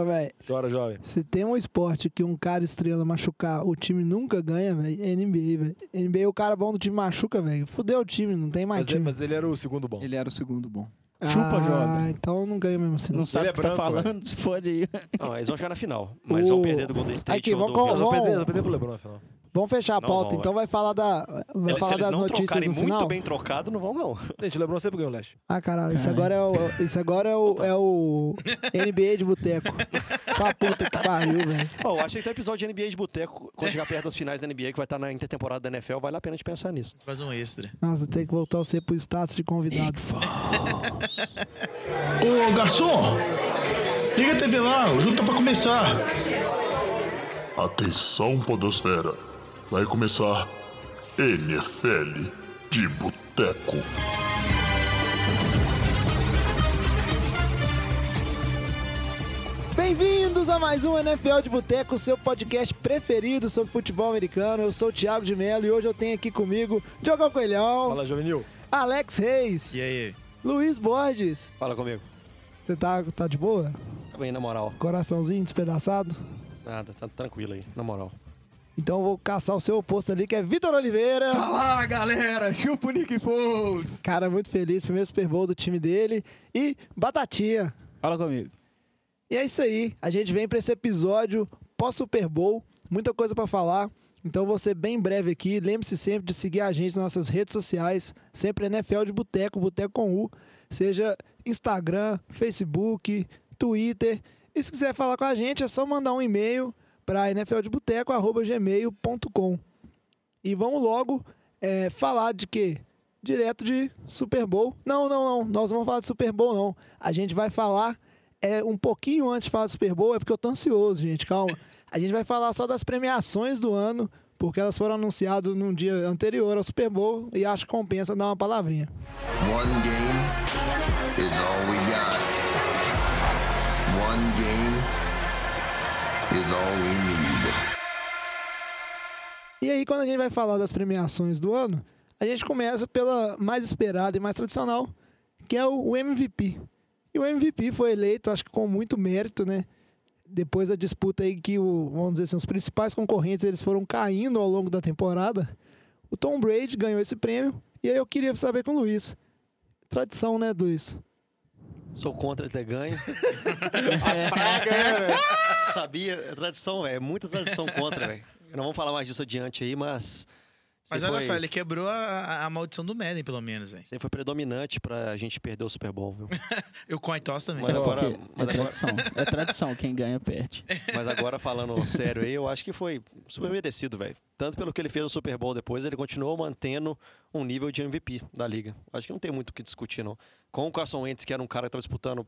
Ô, véi, Chora, jovem. se tem um esporte que um cara estrela machucar, o time nunca ganha, velho, é NBA, velho. NBA, o cara bom do time machuca, velho. Fudeu o time, não tem mais Mas, ele- time. mas ele era o segundo bom. Ele era o segundo bom. Chupa, ah, jovem. então não ganha mesmo assim. Não Não. sabe é o que você tá branco, falando, se pode ir. Não, eles vão chegar na final. Mas vão O- perder do Golden State. Aqui, vamos do vamos- vamos perder, vamos perder pro LeBron na final. Vamos fechar a Não pauta, vão, então vai falar da. Vai Eles- falar das não notícias no muito final. bem trocado, não vão, não. Gente, o LeBron sempre ganhou o leste. Ah, caralho, isso Caralho. agora é o, isso agora é o, é o NBA de boteco. Pra puta que pariu, velho. Ó, acho que tem um episódio de NBA de boteco, quando chegar perto das finais da NBA, que vai estar na intertemporada da NFL, vale a pena a gente pensar nisso. Faz um extra. Nossa, tem que voltar você pro status de convidado. Ô, garçom! Liga a TV lá, o jogo tá pra começar. Atenção, Podosfera. Vai começar NFL de Boteco. Bem-vindos a mais um NFL de Boteco, seu podcast preferido sobre futebol americano. Eu sou o Thiago de Mello e hoje eu tenho aqui comigo Diogão Coelhão, Fala, Jovenil. Alex Reis, E aí? Luiz Borges. Fala comigo. Você tá, tá de boa? Tá bem, na moral. Coraçãozinho despedaçado? Nada, tá tranquilo aí, na moral. Então eu vou caçar o seu oposto ali, que é Vitor Oliveira. Fala, galera! Chupa o Nick Foles! Cara, muito feliz, primeiro Super Bowl do time dele. E Batatinha. Fala comigo. E é isso aí. A gente vem para esse episódio pós-Super Bowl. Muita coisa para falar. Então vou ser bem breve aqui. Lembre-se sempre de seguir a gente nas nossas redes sociais. Sempre NFL de Boteco, Boteco com U. Seja Instagram, Facebook, Twitter. E se quiser falar com a gente, é só mandar um e-mail para nfldeboteco.gmail.com. E vamos logo é, falar de quê? Direto de Super Bowl. Não, não, não. Nós não vamos falar de Super Bowl, não. A gente vai falar é um pouquinho antes de falar do Super Bowl, é porque eu tô ansioso, gente, calma. A gente vai falar só das premiações do ano, porque elas foram anunciadas num dia anterior ao Super Bowl e acho que compensa dar uma palavrinha. One game is all we got. One is all we need. E aí, quando a gente vai falar das premiações do ano, a gente começa pela mais esperada e mais tradicional, que é o MVP. E o MVP foi eleito, acho que com muito mérito, né? Depois da disputa aí que, o, vamos dizer assim, os principais concorrentes eles foram caindo ao longo da temporada, o Tom Brady ganhou esse prêmio. E aí eu queria saber com o Luiz. Tradição, né, Luiz? Sou contra ele ter ganho. Praga, né, velho? Sabia, é tradição, velho. É muita tradição contra, velho. Não vamos falar mais disso adiante aí, mas. Mas olha foi, só, ele quebrou a, a- a maldição do Madden, pelo menos, velho. Você foi predominante pra gente perder o Super Bowl, viu? E o coin toss também. Mas agora- Porque mas é agora- tradição. É tradição. Quem ganha, perde. Mas agora falando sério aí, eu acho que foi super merecido, velho. Tanto pelo que ele fez no Super Bowl depois, ele continuou mantendo um nível de MVP da liga. Acho que não tem muito o que discutir, não. Com o Carson Wentz, que era um cara que estava disputando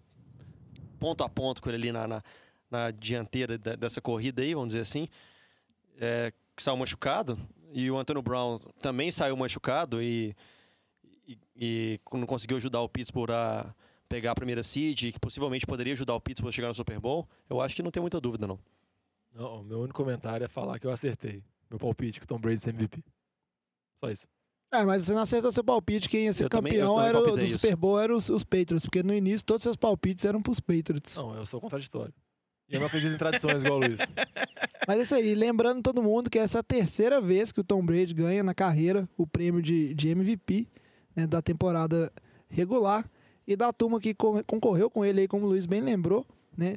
ponto a ponto com ele ali na, na, na dianteira da- dessa corrida aí, vamos dizer assim, é, que saiu machucado, e o Antônio Brown também saiu machucado e, e, e não conseguiu ajudar o Pittsburgh a pegar a primeira seed, que possivelmente poderia ajudar o Pittsburgh a chegar no Super Bowl, eu acho que não tem muita dúvida, não. Não, meu único comentário é falar que eu acertei. Meu palpite que Tom Brady ser MVP. Só isso. É, mas você não acertou seu palpite, quem ia ser Eu campeão também era o, do isso. Super Bowl eram os, os Patriots, porque no início todos os seus palpites eram pros Patriots. Não, eu sou contraditório. E eu não acredito em tradições igual o Luiz. Mas é isso aí, lembrando todo mundo que essa é a terceira vez que o Tom Brady ganha na carreira o prêmio de, de MVP né, da temporada regular. E da turma que con- concorreu com ele aí, como o Luiz bem lembrou, né?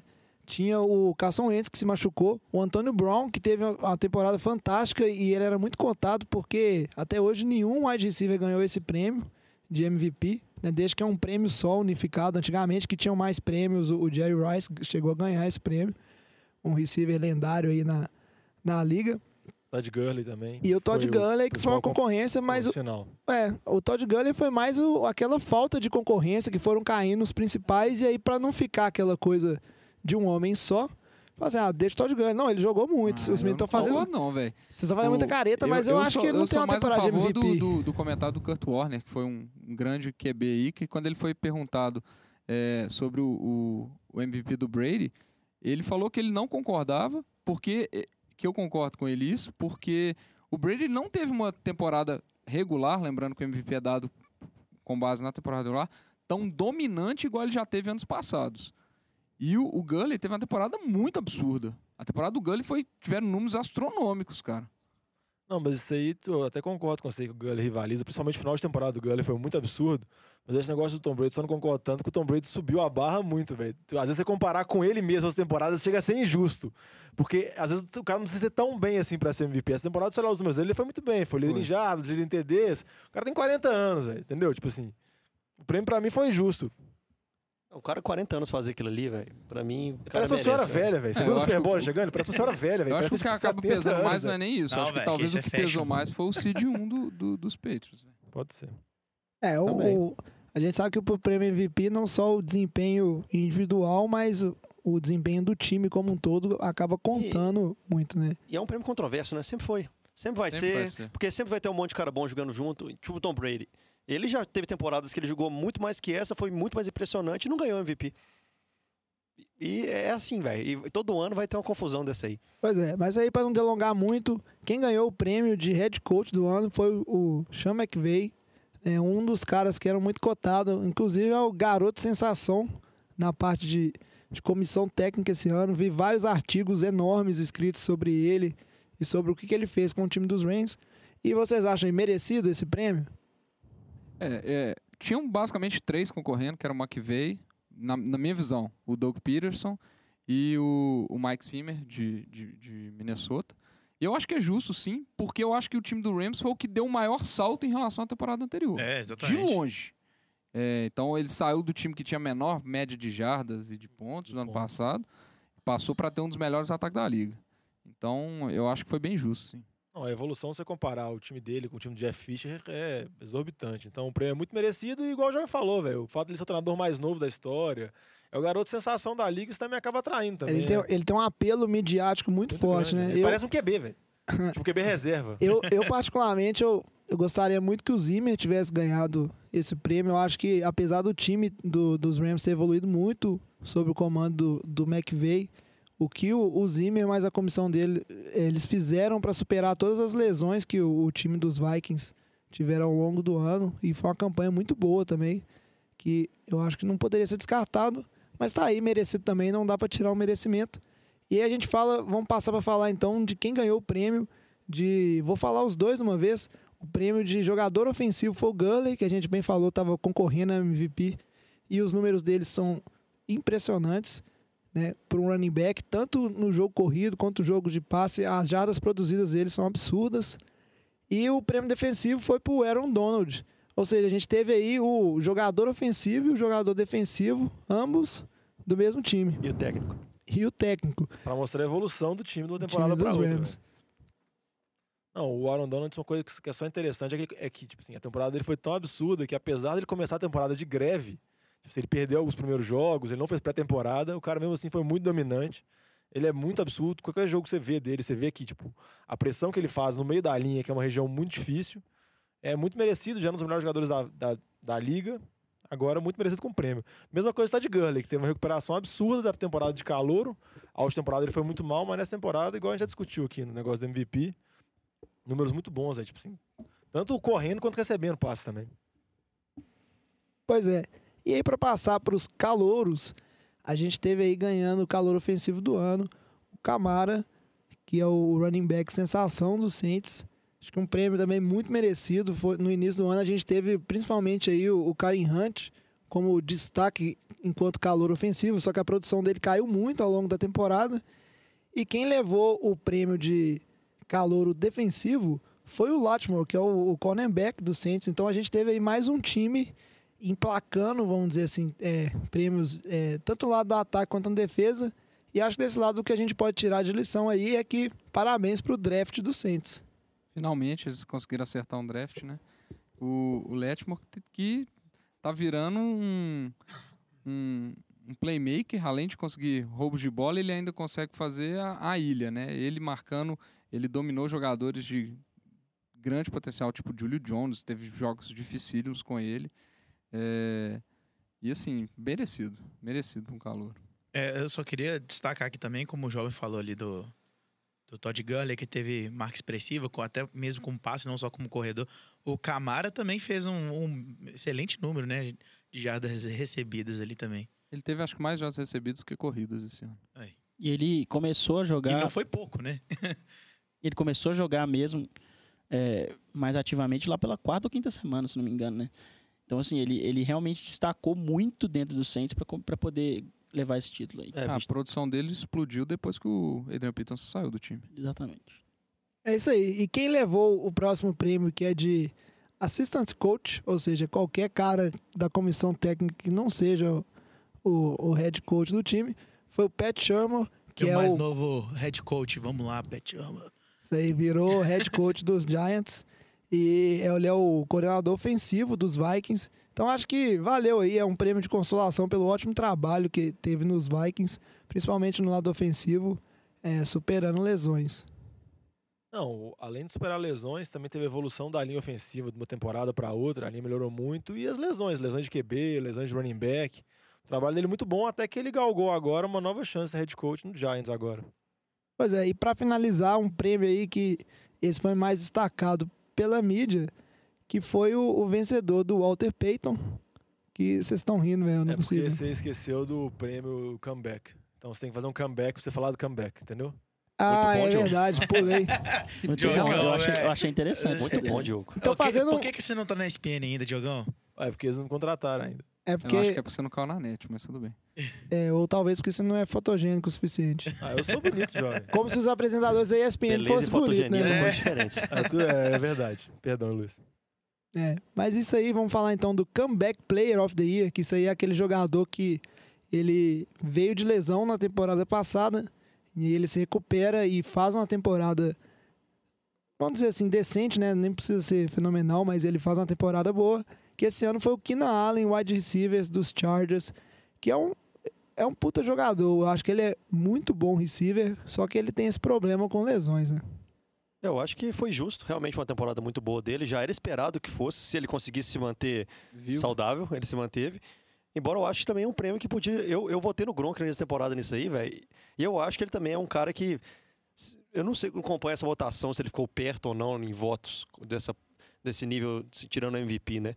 Tinha o Carson Wentz que se machucou, o Antônio Brown que teve uma- temporada fantástica e ele era muito contado porque até hoje nenhum wide receiver ganhou esse prêmio de MVP, né? Desde que é um prêmio só unificado. Antigamente que tinham mais prêmios, o Jerry Rice chegou a ganhar esse prêmio, um receiver lendário aí na, na liga. Todd Gurley também. E o Todd Gurley, que foi uma concorrência, mas o, final. é, o Todd Gurley foi mais o- aquela falta de concorrência que foram caindo os principais, e aí pra não ficar aquela coisa de um homem só, fala assim, ah, deixa o Todd Gurley. Não, ele jogou muito. Ah, os eu meninos estão não fazendo. concordo não, velho. Vocês estão fazendo muita careta, mas eu, acho sou- que ele não eu tem uma temporada de favor MVP. do, do, do comentário do Kurt Warner, que foi um, um grande QB aí, que quando ele foi perguntado é, sobre o, o, o MVP do Brady, ele falou que ele não concordava, porque eh, que eu concordo com ele isso, porque o Brady não teve uma temporada regular, lembrando que o MVP é dado com base na temporada regular, tão dominante igual ele já teve anos passados. E o, o Gully teve uma temporada muito absurda. A temporada do Gully foi, tiveram números astronômicos, cara. Não, mas isso aí eu até concordo com você que o Gully rivaliza, principalmente o final de temporada do Gully foi muito absurdo. Mas esse negócio do Tom Brady só não concordo tanto que o Tom Brady subiu a barra muito, velho. Às vezes você comparar com ele mesmo as temporadas chega a ser injusto. Porque às vezes o cara não precisa ser tão bem assim pra ser MVP. Essa temporada, sei lá, os números dele ele foi muito bem. Foi líder em jardas, líder em TDs. O cara tem 40 anos, velho. Entendeu? Tipo assim. O prêmio pra mim foi injusto. O cara, 40 anos fazer aquilo ali, velho. Pra mim. o cara Parece uma senhora velho. velha, velho. Você É, viu o Super que Bowl o- chegando? Parece uma senhora velha, velho. Eu acho que o que acaba 70 pesando anos, mais não é nem isso. Não, acho que velho, talvez que o que é pesou mais foi o seed 1 do, do- dos Patriots. velho. Pode ser. É, o, o- a gente sabe que pro prêmio MVP não só o desempenho individual, mas o, o desempenho do time como um todo acaba contando muito, né? E é um prêmio controverso, né? Sempre foi. Sempre vai, Sempre ser, vai ser. Porque sempre vai ter um monte de cara bom jogando junto. Tipo o Tom Brady. Ele já teve temporadas que ele jogou muito mais que essa, foi muito mais impressionante e não ganhou MVP. E é assim, velho. E todo ano vai ter uma confusão dessa aí. Pois é, mas aí para não delongar muito, quem ganhou o prêmio de head coach do ano foi o- Sean McVay, é um dos caras que eram muito cotado, inclusive é o garoto sensação na parte de, de comissão técnica esse ano. Vi vários artigos enormes escritos sobre ele e sobre o que, que ele fez com o time dos Rams. E vocês acham merecido esse prêmio? É, é, tinham basicamente três concorrendo, que era o McVay, na, na minha visão, o Doug Peterson e o, o Mike Zimmer, de, de, de Minnesota. E eu acho que é justo, sim, porque eu acho que o time do Rams foi o que deu o maior salto em relação à temporada anterior. É, de exatamente. longe. É, então ele saiu do time que tinha menor média de jardas e de pontos De no ano pontos. passado, passou para ter um dos melhores ataques da liga. Então eu acho que foi bem justo, sim. Não, a evolução, se você comparar o time dele com o time do Jeff Fisher, é exorbitante. Então o prêmio é muito merecido e igual o Jorge falou, velho. O fato de ele ser o treinador mais novo da história, é o garoto sensação da liga, isso também acaba atraindo também. Ele tem, né? ele tem um apelo midiático muito, Muito forte, grande, né? Ele Eu- parece um QB, velho. tipo QB reserva. Eu, eu particularmente, eu, eu gostaria muito que o Zimmer tivesse ganhado esse prêmio. Eu acho que, apesar do time do- dos Rams ter evoluído muito sob o comando do, do McVay, o que o, o Zimmer mais a comissão dele, eles fizeram para superar todas as lesões que o, o time dos Vikings tiveram ao longo do ano. E foi uma campanha muito boa também, que eu acho que não poderia ser descartado. Mas tá aí, merecido também, não dá para tirar o merecimento. E aí a gente fala, vamos passar para falar então de quem ganhou o prêmio de. Vou falar os dois de uma vez. O prêmio de jogador ofensivo foi o Gurley, que a gente bem falou, estava concorrendo a MVP. E os números dele são impressionantes, né? Para um running back, tanto no jogo corrido quanto no jogo de passe, as jardas produzidas dele são absurdas. E o prêmio defensivo foi para o Aaron Donald. Ou seja, a gente teve aí o jogador ofensivo e o jogador defensivo, ambos do mesmo time. E o técnico? E o técnico. Pra mostrar a evolução do time de uma do temporada dos outra. Rams. velho. Não, o Aaron Donald, uma coisa que é só interessante é que, é que tipo assim, a temporada dele foi tão absurda que apesar dele começar a temporada de greve, ele perdeu alguns primeiros jogos, ele não fez pré-temporada, o cara mesmo assim foi muito dominante. Ele é muito absurdo. Qualquer jogo que você vê dele, você vê que, tipo, a pressão que ele faz no meio da linha, que é uma região muito difícil, é muito merecido, já nos melhores jogadores da, da, da liga. Agora, muito merecido com o prêmio. Mesma coisa está de Gurley, que teve uma recuperação absurda da temporada de calouro. A última temporada ele foi muito mal, mas nessa temporada, igual a gente já discutiu aqui no negócio do MVP, números muito bons, é tipo assim. Tanto correndo quanto recebendo passe também. Pois é. E aí, para passar para os calouros, a gente teve aí ganhando o calor ofensivo do ano, o Camara, que é o running back sensação do Saints. Acho que um prêmio também muito merecido. Foi, no início do ano a gente teve principalmente aí o, o Hunt como destaque enquanto calor ofensivo, só que a produção dele caiu muito ao longo da temporada. E quem levou o prêmio de calouro defensivo foi o Lattimore, que é o, o cornerback do Saints. Então a gente teve aí mais um time emplacando, vamos dizer assim, é, prêmios é, tanto do lado do ataque quanto na defesa. E acho que desse lado o que a gente pode tirar de lição aí é que parabéns pro draft do Saints. Finalmente eles conseguiram acertar um draft, né? O, o Letmore que tá virando um, um, um playmaker, além de conseguir roubos de bola, ele ainda consegue fazer a, a ilha, né? Ele marcando, ele dominou jogadores de grande potencial, tipo Julio Jones, teve jogos dificílimos com ele. É, e assim, merecido, merecido um calor. É, eu só queria destacar aqui também, como o jovem falou ali do, do Todd Gurley, que teve marca expressiva, com, até mesmo como passe, não só como corredor. O Camara também fez um, um excelente número, né? De jardas recebidas ali também. Ele teve, acho que, mais jogos recebidos que corridas esse ano. Aí. E ele começou a E jogar. não foi pouco, né? Ele começou a jogar mesmo é, mais ativamente lá pela quarta ou quinta semana, se não me engano, né? Então, assim, ele, ele realmente destacou muito dentro do Saints para poder levar esse título aí. É, Ah, a produção dele explodiu depois que o Adrian Peterson saiu do time. Exatamente. É isso aí. E quem levou o próximo prêmio, que é de assistant coach, ou seja, qualquer cara da comissão técnica que não seja o, o head coach do time, foi o Pat Shermer, que Que é o mais o, novo head coach. Vamos lá, Pet Ama. Isso aí virou head coach dos Giants e ele é o coordenador ofensivo dos Vikings. Então acho que valeu aí, é um prêmio de consolação pelo ótimo trabalho que teve nos Vikings, principalmente no lado ofensivo, é, superando lesões. Não, além de superar lesões, também teve evolução da linha ofensiva de uma temporada para outra. A linha melhorou muito. E as lesões, lesões de QB, lesões de running back. O trabalho dele é muito bom, até que ele galgou agora uma nova chance de head coach no Giants agora. Pois é, e para finalizar, um prêmio aí que esse foi mais destacado pela mídia, que foi o, o vencedor do Walter Payton, que vocês estão rindo, velho, eu não é porque consigo. você esqueceu do prêmio comeback. Então você tem que fazer um comeback pra você falar do comeback, entendeu? Ah, bom, é Diogo. verdade, pulei. Muito Diogão, bom, eu achei, é. eu achei interessante. muito bom, Diogo. Então Por que- fazendo... Por que, que você não tá na ESPN ainda, Diogão? É porque eles não contrataram ainda. É Eu acho que porque... é porque você não caiu na net, mas tudo bem. É, ou talvez porque você não é fotogênico o suficiente. Ah, eu sou bonito, jovem. Como se os apresentadores da ESPN fossem bonitos, são né? É. diferentes. Ah, é, é verdade. Perdão, Luiz. É, mas isso aí, vamos falar então do Comeback Player of the Year, que isso aí é aquele jogador que ele veio de lesão na temporada passada e ele se recupera e faz uma temporada, vamos dizer assim, decente, né? Nem precisa ser fenomenal, mas ele faz uma temporada boa. Que esse ano foi o Keenan Allen, wide receivers dos Chargers, que é um, é um puta jogador. Eu acho que ele é muito bom receiver, só que ele tem esse problema com lesões, né? Eu acho que foi justo, realmente uma temporada muito boa dele. Já era esperado que fosse, se ele conseguisse se manter Viu? saudável, ele se manteve. Embora eu acho que também é um prêmio que podia. Eu, eu votei no Gronk nessa temporada nisso aí, velho. E eu acho que ele também é um cara que. Eu não sei, não acompanho essa votação, se ele ficou perto ou não em votos dessa, desse nível, se- tirando o MVP, né?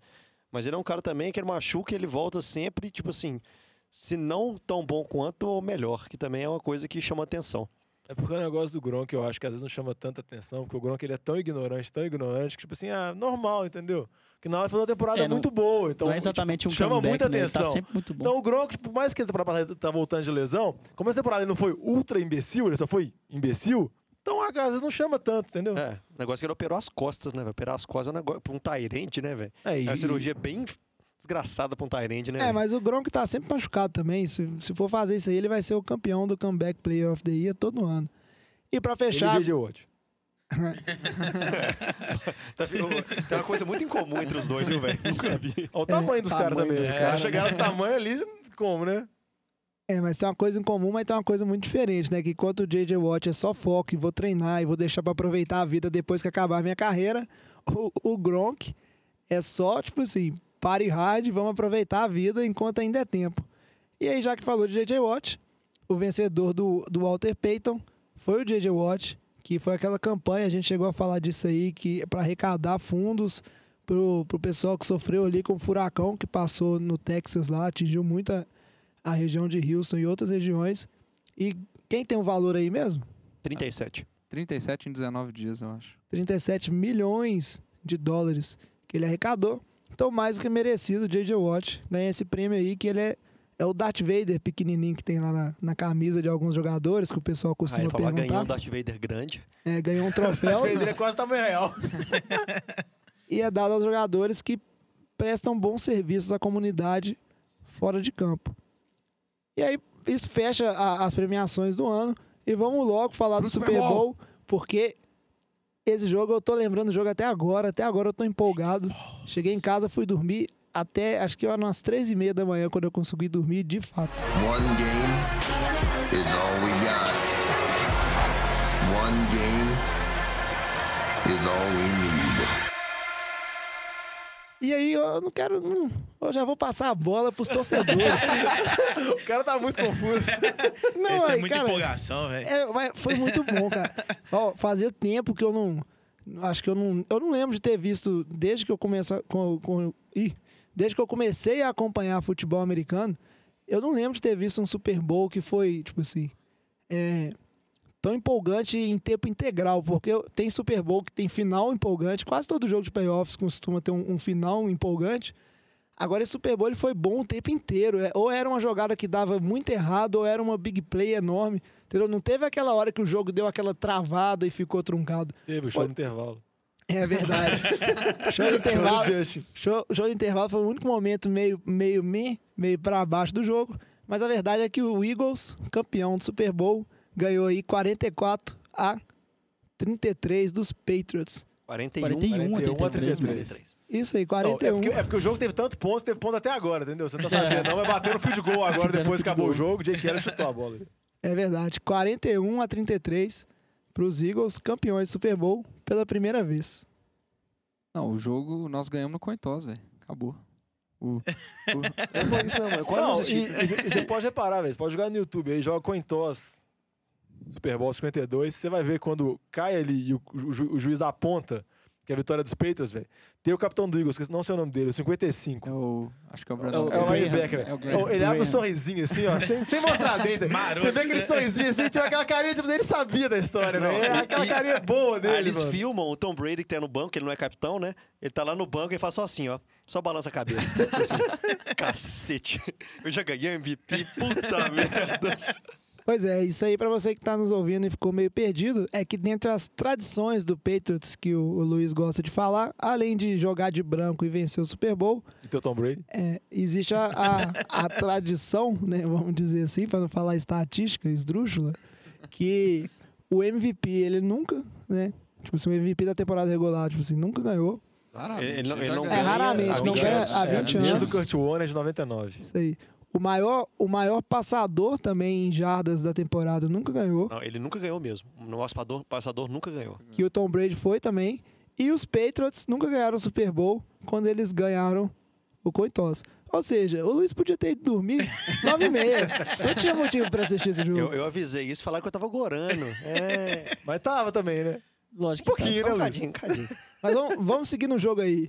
Mas ele é um cara também que ele machuca e ele volta sempre, tipo assim, se não tão bom quanto, ou melhor, que também é uma coisa que chama atenção. É porque o negócio do Gronk eu acho que às vezes não chama tanta atenção, porque o Gronk ele é tão ignorante, tão ignorante, que tipo assim, ah, normal, entendeu? Que na hora foi uma temporada É, não- muito boa, então não é exatamente tipo, um chama comeback, muita né? Ele atenção. tá sempre muito bom. Então o Gronk, por mais que a temporada passada tá voltando de lesão, como essa temporada ele não foi ultra imbecil, ele só foi imbecil, às vezes não chama tanto, entendeu? É, o negócio que ele operou as costas, né? Operar as costas é um negócio pra um Tyrande, né, velho? É, e- É uma cirurgia bem desgraçada pra um Tyrande, né? É, mas o Gronk tá sempre machucado também. Se, se for fazer isso aí, ele vai ser o campeão do Comeback Player of the Year todo ano. E pra ele fechar, e J.J. Watt. Tá- Tem uma coisa muito incomum entre os dois, viu, velho? Nunca vi. Olha o tamanho dos caras tamanho também. dos Os caras, caras chegaram no tamanho ali, como, né? É, mas tem uma coisa em comum, mas tem uma coisa muito diferente, né? Que enquanto o J.J. Watt é só foco e vou treinar e vou deixar pra aproveitar a vida depois que acabar a minha carreira, o, o Gronk é só, tipo assim, pare hard, vamos aproveitar a vida enquanto ainda é tempo. E aí, já que falou de J.J. Watt, o vencedor do, do Walter Payton foi o J.J. Watt, que foi aquela campanha, a gente chegou a falar disso aí, que para arrecadar fundos pro, pro pessoal que sofreu ali com o furacão que passou no Texas lá, atingiu muita a região de Houston e outras regiões. E quem tem um valor aí mesmo? 37. 37 em 19 dias, eu acho. 37 milhões de dólares que ele arrecadou. Então, mais do que merecido, o J.J. Watt ganha esse prêmio aí, que ele é, é o Darth Vader pequenininho que tem lá na, na camisa de alguns jogadores, que o pessoal Aí costuma ele falou, ah, ganhou um perguntar. Darth Vader grande. É, ganhou um troféu Ele é quase tamanho real. e é dado aos jogadores que prestam bons serviços à comunidade fora de campo. E aí, isso fecha a- as premiações do ano. E vamos logo falar Pro do Super Bowl. Bowl, porque esse jogo eu tô lembrando do jogo até agora. Até agora eu tô empolgado. Cheguei em casa, fui dormir até acho que eram umas três e meia da manhã quando eu consegui dormir de fato. One game is all we got. One game is all we need. E aí eu não quero. Não, eu já vou passar a bola pros torcedores. O cara tá muito confuso. não, Essa é aí, muita cara, empolgação, velho. É, mas foi muito bom, cara. Ó, Fazia tempo que eu não. Acho que eu não. Eu não lembro de ter visto desde que eu comecei. Com, com, ih, desde que eu comecei a acompanhar futebol americano. eu não lembro de ter visto um Super Bowl que foi, tipo assim, é, tão empolgante em tempo integral, porque tem Super Bowl que tem final empolgante, quase todo jogo de playoffs costuma ter um, um final empolgante. Agora esse Super Bowl ele foi bom o tempo inteiro. É, ou era uma jogada que dava muito errado, ou era uma big play enorme. Entendeu? Não teve aquela hora que o jogo deu aquela travada e ficou truncado. Teve o show no intervalo. É verdade. show de intervalo. Show, show de intervalo foi o único momento meio, meio me, meio para baixo do jogo. Mas a verdade é que o Eagles, campeão do Super Bowl, ganhou aí 44 a 33 dos Patriots. 41, 41 a 41 a 33. 33. Isso aí, Não, 41. é, porque, é porque o jogo teve tanto ponto, teve ponto até agora, entendeu? Você não tá sabendo, não, mas bateu no field goal agora, Fizeram depois que acabou o jogo, o Jake Elliott chutou a bola. É verdade. 41 a 33 para os Eagles, campeões do Super Bowl pela primeira vez. Não, o jogo nós ganhamos no Cointos, velho. Acabou. O, o- É, foi isso mesmo. Eu quase não e, e- e você pode reparar, velho. Você pode jogar no YouTube aí, joga Coin Toss, Super Bowl 52. Você vai ver quando cai ali e o, ju- o juiz aponta que é a vitória dos Patriots, velho. Tem o capitão do Eagles, que não sei o nome dele, o 55. é o. Acho que é o É Brandon. o- É o Graham. linebacker, É o velho. Graham. Ele abre um Graham. sorrisinho assim, ó, sem, sem mostrar dentro. Você vê aquele né? sorrisinho assim, tinha aquela carinha, tipo, ele sabia da história, Não, velho. É aquela e- carinha boa Aí dele, eles mano. filmam o Tom Brady que tá no banco, ele não é capitão, né? Ele tá lá no banco e faz só assim, ó. Só balança a cabeça. Assim, Cacete. Eu já ganhei MVP, puta merda. Pois é, isso aí para você que tá nos ouvindo e ficou meio perdido, é que dentre as tradições do Patriots que o, o Luiz gosta de falar, além de jogar de branco e vencer o Super Bowl, E teu Tom Brady? é, existe a, a, a tradição, né, vamos dizer assim, para não falar estatística, esdrúxula, que o MVP, ele nunca, né, tipo assim, o MVP da temporada regular, tipo assim, nunca ganhou. Raramente, Ele não- ele não ganhou. É, raramente, Há não 20 ganha anos. há É, 20 Desde anos. o Kurt Warner de 99. Isso aí. O maior, o maior passador também em jardas da temporada nunca ganhou. Não, ele nunca ganhou mesmo. O nosso passador, passador nunca ganhou. que o Tom Brady foi também. E os Patriots nunca ganharam o Super Bowl quando eles ganharam o coin toss. Ou seja, o Luiz podia ter ido dormir 9 e meia. Não tinha motivo pra assistir esse jogo. Eu, eu avisei isso, falaram que eu tava gorando. É. Mas tava também, né? Lógico Um que pouquinho, Só né, um Luiz? cadinho, um cadinho. Mas vamos, vamos seguir no jogo aí.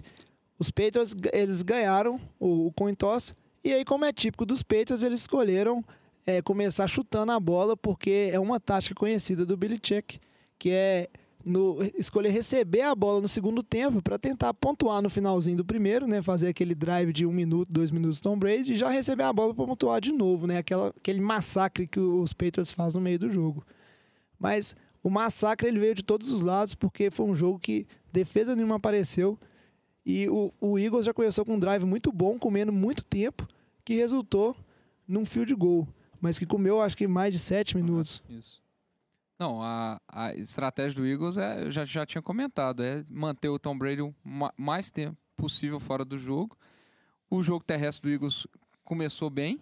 Os Patriots, eles ganharam o, o coin toss. E aí, como é típico dos Patriots, eles escolheram é, começar chutando a bola, porque é uma tática conhecida do Belichick, que é no, escolher receber a bola no segundo tempo para tentar pontuar no finalzinho do primeiro, né? Fazer aquele drive de um minuto, dois minutos Tom Brady e já receber a bola para pontuar de novo, né? Aquela, aquele massacre que os Patriots fazem no meio do jogo. Mas o massacre ele veio de todos os lados, porque foi um jogo que defesa nenhuma apareceu. E o, o Eagles já começou com um drive muito bom, comendo muito tempo, que resultou num field goal. Mas que comeu, acho que mais de sete minutos. Isso. Não, a, a estratégia do Eagles é, eu já, já tinha comentado, é manter o Tom Brady o ma- mais tempo possível fora do jogo. O jogo terrestre do Eagles começou bem,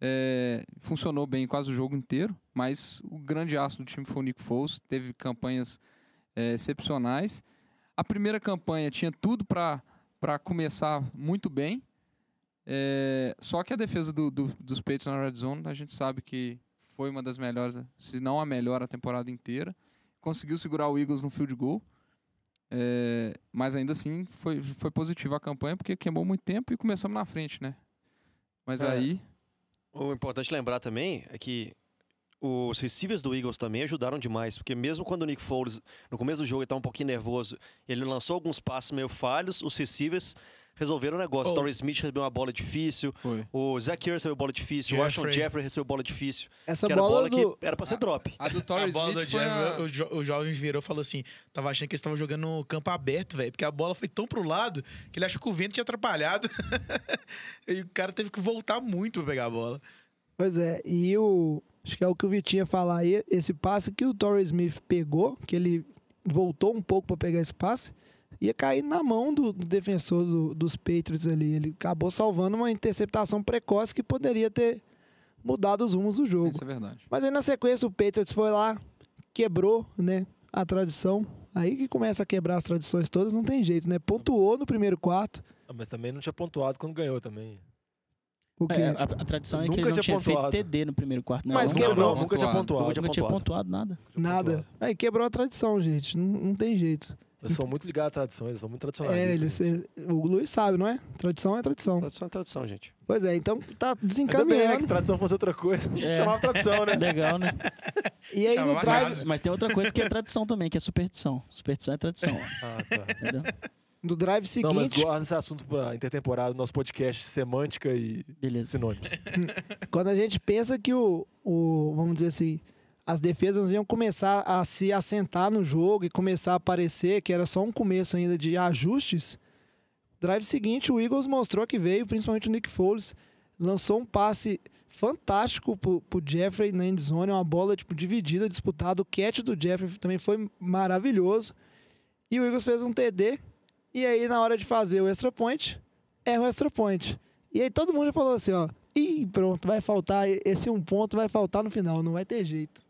é, funcionou bem quase o jogo inteiro, mas o grande aço do time foi o Nick Foles, teve campanhas é, excepcionais. A primeira campanha tinha tudo para começar muito bem, é, só que a defesa do, do- dos Patriots na Red Zone, a gente sabe que foi uma das melhores, se não a melhor a temporada inteira. Conseguiu segurar o Eagles no field goal. É, mas ainda assim foi, foi positiva a campanha porque queimou muito tempo e começamos na frente, né? Mas É. aí. O importante lembrar também é que os receivers do Eagles também ajudaram demais, porque mesmo quando o Nick Foles, no começo do jogo, ele estava um pouquinho nervoso, ele lançou alguns passes meio falhos, os receivers resolveram o negócio. Oh. O Torrey Smith recebeu uma bola difícil, Foi. o Zach Ertz recebeu bola difícil, o Ashon Jeffrey. Jeffrey recebeu bola difícil, Essa que era bola, bola do. que era pra ser drop. A do A Torrey bola Smith do foi Jeff, a- o, jo, o jovem virou e falou assim: tava achando que eles estavam jogando no campo aberto, velho, porque a bola foi tão pro lado que ele achou que o vento tinha atrapalhado. e o cara teve que voltar muito pra pegar a bola. Pois é, e o. Acho que é o que o Vitinho ia falar aí. Esse passe que o Torrey Smith pegou, que ele voltou um pouco para pegar esse passe, ia cair na mão do, do defensor do- dos Patriots ali. Ele acabou salvando uma interceptação precoce que poderia ter mudado os rumos do jogo. Isso é verdade. Mas aí na sequência o Patriots foi lá, quebrou, né, a tradição. Aí que começa a quebrar as tradições todas, não tem jeito, né? Pontuou no primeiro quarto. Ah, Mas também não tinha pontuado quando ganhou também. O quê? É, a, a tradição é que Nunca ele não tinha tinha pontuado. feito TD no primeiro quarto. Não, Mas não, quebrou, Não, nunca tinha pontuado. pontuado. Nunca Nunca tinha pontuado. nada. Nada. Aí quebrou a tradição, gente. Não, não tem jeito. Eles são muito ligados à tradição, eles são muito É, tradicionalistas. eles, é, o Luiz sabe, não é? Tradição é tradição. Tradição é tradição, gente. Pois é, então tá Ainda bem, né, desencaminhando. que tradição fosse outra coisa. É. Chamava tradição, né? Legal, né? E aí Chamava drive, casa. Mas tem outra coisa que é tradição também, que é superstição. Superstição é tradição, Ah, tá. entendeu? no drive Não, mas seguinte, guarda esse assunto pra intertemporada do nosso podcast Semântica e Beleza. Sinônimos. quando a gente pensa que o, o, vamos dizer assim, as defesas iam começar a se assentar no jogo e começar a aparecer, que era só um começo ainda de ajustes, drive seguinte o Eagles mostrou que veio, principalmente o Nick Foles, lançou um passe fantástico pro, pro Jeffrey na endzone, uma bola tipo dividida, disputada, o catch do Jeffrey também foi maravilhoso, e o Eagles fez um TD, e aí na hora de fazer o extra point, erra o extra point. E aí todo mundo falou assim, ó, Ih, pronto, vai faltar. Esse um ponto vai faltar no final, não vai ter jeito.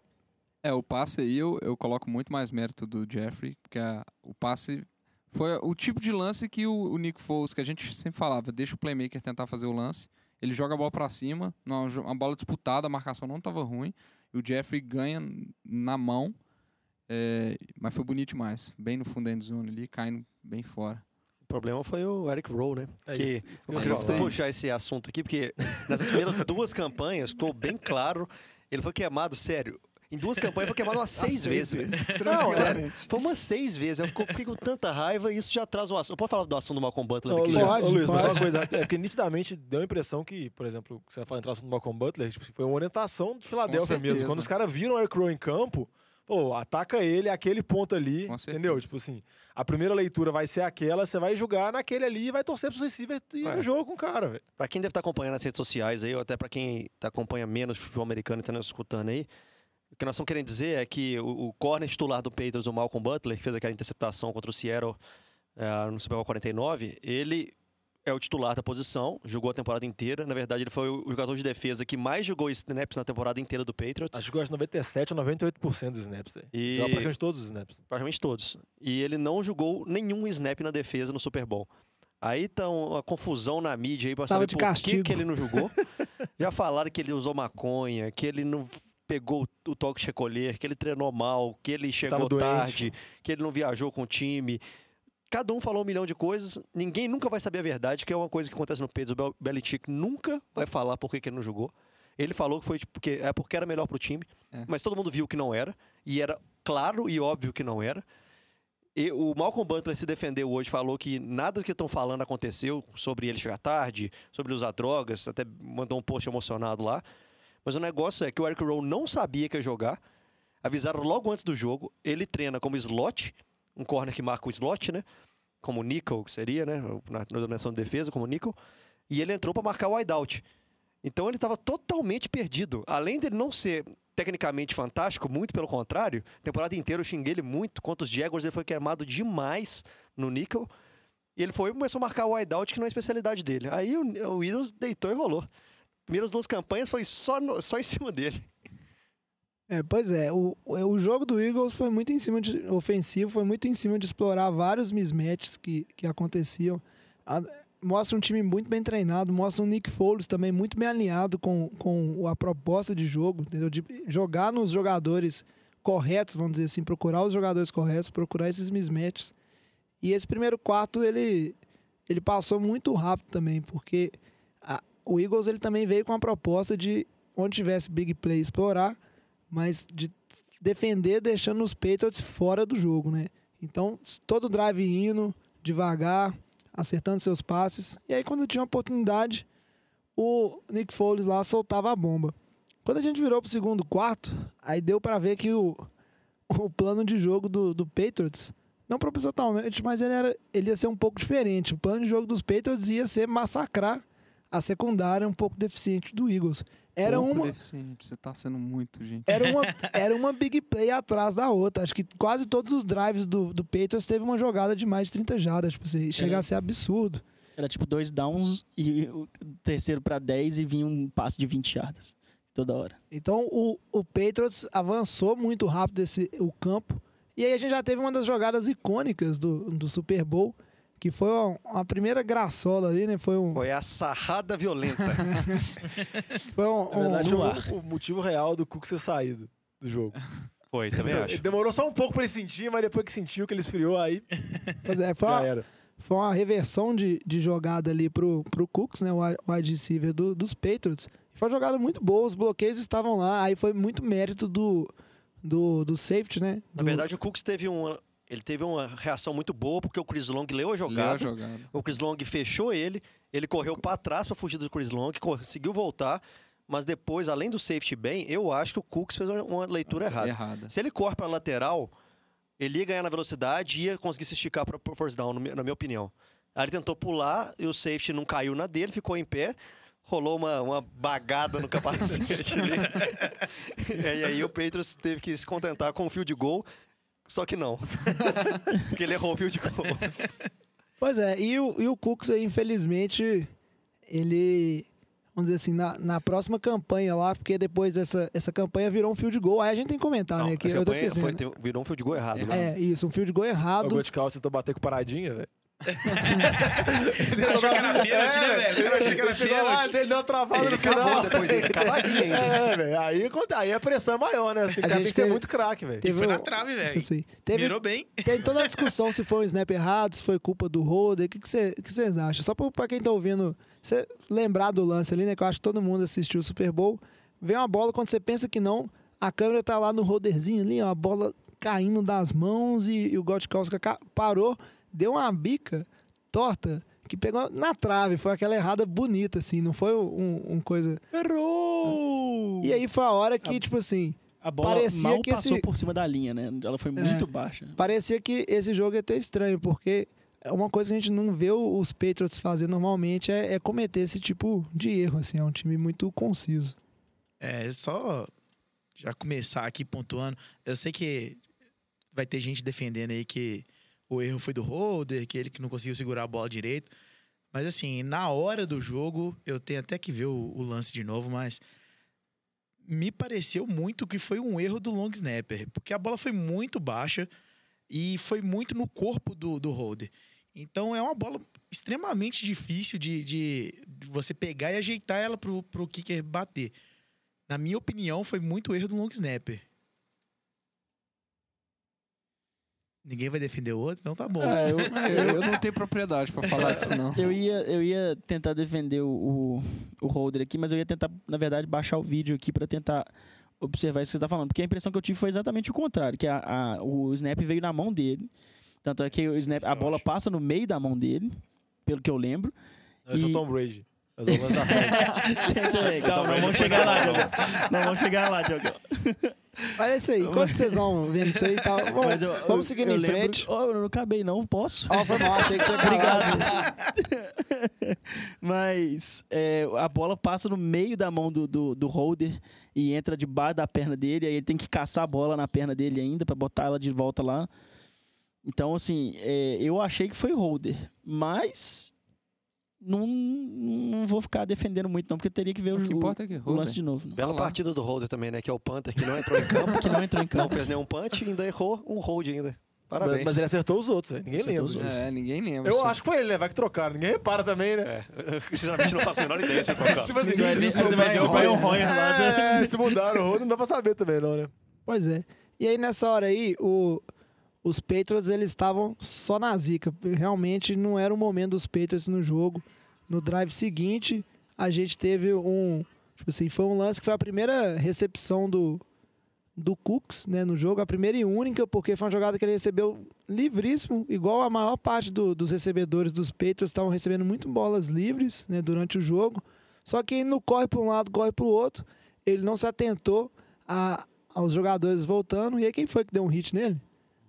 É, o passe aí eu, eu coloco muito mais mérito do Jeffrey, porque a- o passe foi o tipo de lance que o, o Nick Foles, que a gente sempre falava, deixa o playmaker tentar fazer o lance, ele joga a bola pra cima, uma, uma bola disputada, a marcação não tava ruim, e o Jeffrey ganha na mão, é, mas foi bonito demais, bem no fundo da endzone ali, caindo bem fora. O problema foi o Eric Rowe, né? É que isso, isso que eu queria puxar esse assunto aqui, porque nessas primeiras duas campanhas ficou bem claro. Ele foi queimado, sério. Em duas campanhas foi queimado umas seis, vezes, velho. Não, sério. Foi umas seis vezes. Eu fico- fiquei com tanta raiva e isso já traz um assunto. Eu posso falar do assunto do Malcolm Butler Ô, aqui? Luiz, já? Pode, Luiz, mas pode. uma coisa, é porque nitidamente deu a impressão que, por exemplo, você vai entrar no assunto do Malcolm Butler, tipo, foi uma orientação de Filadélfia mesmo. Quando os caras viram o Eric Rowe em campo, falou, ataca ele, aquele ponto ali, Com entendeu? certeza. Tipo assim, a primeira leitura vai ser aquela, você vai jogar naquele ali e vai torcer pros receivers e ir É. no jogo com o cara, velho. Pra quem deve estar acompanhando nas redes sociais aí, ou até pra quem tá acompanha menos futebol americano e tá nos escutando aí, o que nós estamos querendo dizer é que o, o corner titular do Patriots, o Malcolm Butler, que fez aquela interceptação contra o Seattle eh, no Super Bowl 49, ele é o titular da posição, jogou a temporada inteira. Na verdade, ele foi o jogador de defesa que mais jogou snaps na temporada inteira do Patriots. Acho que acho 97 ou 98% dos snaps. E- Joga praticamente todos os snaps. praticamente todos. E ele não jogou nenhum snap na defesa no Super Bowl. Aí tá uma confusão na mídia aí pra Tava saber de por que, que ele não jogou. Já falaram que ele usou maconha, que ele não pegou o toque de recolher, que ele treinou mal, que ele chegou tarde, que ele não viajou com o time. Cada um falou um milhão de coisas, ninguém nunca vai saber a verdade, que é uma coisa que acontece no Pedro. O Bel- Belichick nunca vai falar por que, ele não jogou. Ele falou que foi tipo, porque, é porque era melhor pro time, É. mas todo mundo viu que não era, e era claro e óbvio que não era. E o Malcolm Butler se defendeu hoje, falou que nada do que estão falando aconteceu sobre ele chegar tarde, sobre usar drogas, até mandou um post emocionado lá. Mas o negócio é que o Eric Rowe não sabia que ia jogar. Avisaram logo antes do jogo. Ele treina como slot, um corner que marca o slot, né? Como nickel, que seria, né? Na, na dominação de defesa, como nickel. E ele entrou para marcar o wideout. Então ele estava totalmente perdido. Além dele não ser tecnicamente fantástico, muito pelo contrário, a temporada inteira eu xinguei ele muito. Contra os Jaguars ele foi queimado demais no nickel. E ele foi e começou a marcar o wideout, que não é a especialidade dele. Aí o, o Eagles deitou e rolou. Primeiras duas campanhas foi só, no- só em cima dele. É, pois é, o, o jogo do Eagles foi muito em cima de ofensivo, foi muito em cima de explorar vários mismatches que, que aconteciam. A- mostra um time muito bem treinado, mostra um Nick Foles também muito bem alinhado com, com a proposta de jogo, entendeu? De jogar nos jogadores corretos, vamos dizer assim, procurar os jogadores corretos, procurar esses mismatches. E esse primeiro quarto ele ele passou muito rápido também, porque o Eagles ele também veio com a proposta de onde tivesse big play explorar, mas de defender deixando os Patriots fora do jogo, né? Então, todo drive indo, devagar, acertando seus passes. E aí, quando tinha oportunidade, o Nick Foles lá soltava a bomba. Quando a gente virou pro segundo quarto, aí deu para ver que o, o plano de jogo do, do Patriots, não propositalmente, mas ele, era, ele ia ser um pouco diferente. O plano de jogo dos Patriots ia ser massacrar a secundária um pouco deficiente do Eagles. Era Pouco uma, deficiente, você tá sendo muito, gente. era uma, era uma big play atrás da outra. Acho que quase todos os drives do, do Patriots teve uma jogada de mais de 30 jardas. Tipo, assim, chega a ser absurdo. Era tipo dois downs e o terceiro pra 10 e vinha um passe de 20 yardas. Toda hora. Então o, o Patriots avançou muito rápido esse, o campo. E aí a gente já teve uma das jogadas icônicas do, do Super Bowl, que foi uma, uma primeira graçola ali, né? Foi um. Foi a sarrada violenta. Foi um, Na verdade, um- foi o, o motivo real do Cook ser saído do jogo. Foi, também acho. demorou só um pouco pra ele sentir, mas depois que sentiu que ele esfriou, aí Pois é, foi já uma, era. foi uma reversão de, de jogada ali pro, pro Cooks, né? O wi- wide receiver do- dos Patriots. Foi uma jogada muito boa, os bloqueios estavam lá, aí foi muito mérito do, do, do safety, né? Na Do- verdade, o Cooks teve uma. Ele teve uma reação muito boa, porque o Chris Long leu a Leu a jogada. jogada. O Chris Long fechou ele, ele correu pra trás pra fugir do Chris Long, conseguiu voltar, mas depois, além do safety bem, eu acho que o Cooks fez uma- leitura errada. Errada. Se ele corre pra lateral, ele ia ganhar na velocidade e ia conseguir se esticar pro first down, na minha opinião. Aí ele tentou pular e o safety não caiu na dele, ficou em pé. Rolou uma, uma bagada no capacete ali. e aí o Patriots teve que se contentar com o field goal, só que não. Porque ele errou o field goal. Pois é, e o, e o Cooks, aí, infelizmente, ele. Vamos dizer assim, na, na próxima campanha lá, porque depois essa, essa campanha virou um field goal. Aí a gente tem que comentar, Não, né? Que eu tô esquecendo. foi- virou um field goal errado. né? É, isso, um field goal O errado. Gold Calça tentou bater com paradinha, velho. Achou que era pênalti, né, velho? Eu achei que era lá, pênalti. ele deu uma travada Ele no final. depois, ele ainda. É, velho. Aí, aí a pressão é maior, né? Tem, que- A tem gente que ser teve- muito craque, velho. E Teve foi na trave, velho. Assim, teve, Mirou bem. tem toda a discussão se foi um snap errado, se foi culpa do holder. O que que cê- que vocês acham? Só pra, pra quem tá ouvindo, você lembrar do lance ali, né? Que eu acho que todo mundo assistiu o Super Bowl. Vem uma bola, quando você pensa que não, a câmera tá lá no holderzinho ali, ó, a bola caindo das mãos e, e o Gottkowski ca- parou, deu uma bica torta que pegou na trave. Foi aquela errada bonita, assim, não foi um, um coisa. Errou! E aí foi a hora que, tipo assim, A bola Parecia mal que passou esse- por cima da linha, né? Ela foi muito baixa. parecia que esse jogo ia ter estranho, porque é uma coisa que a gente não vê os Patriots fazer normalmente é, é cometer esse tipo de erro, assim, é um time muito conciso. É, só já começar aqui pontuando. Eu sei que vai ter gente defendendo aí que o erro foi do holder, que ele que não conseguiu segurar a bola direito. Mas assim, na hora do jogo, eu tenho até que ver o, o lance de novo, mas me pareceu muito que foi um erro do long snapper, porque a bola foi muito baixa e foi muito no corpo do, do holder. Então é uma bola extremamente difícil de, de, de você pegar e ajeitar ela pro, pro kicker bater. Na minha opinião, foi muito erro do long snapper. Ninguém vai defender o outro, então tá bom. Ah, eu, É, eu não tenho propriedade pra falar disso, não. eu, ia, eu ia tentar defender o, o, o holder aqui, mas eu ia tentar, na verdade, baixar o vídeo aqui pra tentar observar isso que você tá falando. Porque a impressão que eu tive foi exatamente o contrário, que a, a- o snap veio na mão dele. Tanto é que o snap, a eu bola passa no meio da mão dele, pelo que eu lembro. Esse é o E- Tom Brady. Mas o lance da frente. Calma, não vamos chegar lá, Diogão. Não vamos chegar lá, Diogão. Mas é isso aí, enquanto vocês vão vendo isso aí, tá, vamos, Mas eu- vamos eu- seguindo eu em lembro- frente. Ó, eu não acabei, não, posso? Ó, foi mal, achei que tinha acabado. Mas é, a bola passa no meio da mão do, do, do holder e entra debaixo da perna dele. Aí ele tem que caçar a bola na perna dele ainda pra botar ela de volta lá. Então, assim, é, eu achei que foi holder. Mas não, não vou ficar defendendo muito, não, porque teria que ver O que o, importa é que o errou, lance né? de novo. Não. Bela Olha lá. partida do Holder também, né? Que é o Panther que não entrou em campo, Que não entrou em não campo. fez nenhum punch e ainda errou um hold ainda. Parabéns. Mas, ele acertou os outros, velho. Ninguém Acertou lembra. É, ninguém lembra. Eu Só- acho que foi ele, né? Vai que trocaram. Ninguém repara também, né? É, sinceramente não faço a menor ideia se é trocado. Tipo assim, Você vai ver ninguém- se Você vai ver o Brian Hoyer lá, né? É, se mudaram o rodo, não dá pra saber também, não, né? Pois é. E aí, nessa hora aí, o, os Patriots, eles estavam só na zica. Realmente não era o momento dos Patriots no jogo. No drive seguinte, a gente teve um... Tipo assim, foi um lance que foi a primeira recepção do, do Cooks, né, no jogo. A primeira e única, porque foi uma jogada que ele recebeu livríssimo. Igual a maior parte do- dos recebedores dos Patriots estavam recebendo muito bolas livres, né, durante o jogo. Só que não corre para um lado, corre para o outro. Ele não se atentou a, aos jogadores voltando. E aí, quem foi que deu um hit nele?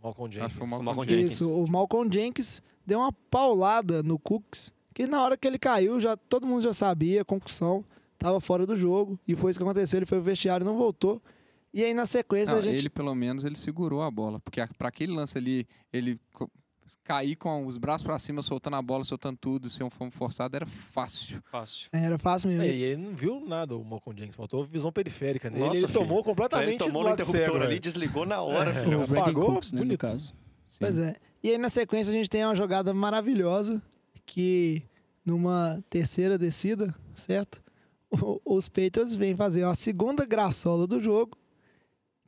Malcolm Acho Jenkins. que foi uma Malcolm Jenkins. Isso, o Malcolm Jenkins deu uma paulada no Cooks, que na hora que ele caiu, já todo mundo já sabia, concussão, tava fora do jogo, e foi isso que aconteceu, ele foi pro vestiário e não voltou. E aí na sequência Não, a gente Ele, pelo menos, ele segurou a bola. Porque a- pra aquele lance ali, ele cair com os braços pra cima, soltando a bola, soltando tudo, ser um fome forçado, era fácil. Fácil. era fácil mesmo. É, e ele não viu nada, o Malcolm Jenkins. Faltou visão periférica nele. Nossa, ele filho. tomou completamente Ele tomou no interruptor cego, ali, desligou na hora, É. filho. O Brandon Apagou, Cooks, né, no caso. Sim. Pois é. E aí na sequência a gente tem uma jogada maravilhosa que numa terceira descida, certo? Os Patriots vêm fazer uma segunda graçola do jogo,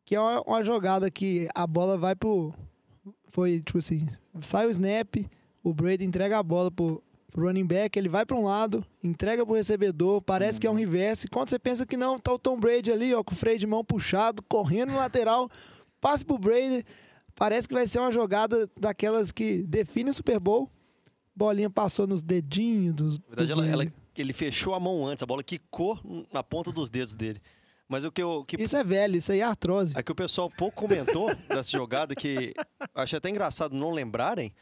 que é uma, uma jogada que a bola vai pro. Foi tipo assim: sai o snap, o Brady entrega a bola pro, pro running back, ele vai para um lado, entrega pro recebedor, parece que é um reverse. Quando você pensa que não, tá o Tom Brady ali, ó, com o freio de mão puxado, correndo no lateral, passe pro Brady. Parece que vai ser uma jogada daquelas que define o Super Bowl. Bolinha passou nos dedinhos dos. Na verdade, do ela, ela- ele fechou a mão antes, a bola quicou na ponta dos dedos dele. Mas o que, eu, que, Isso é velho, isso aí é artrose. é que o pessoal pouco comentou dessa jogada, que achei até engraçado não lembrarem.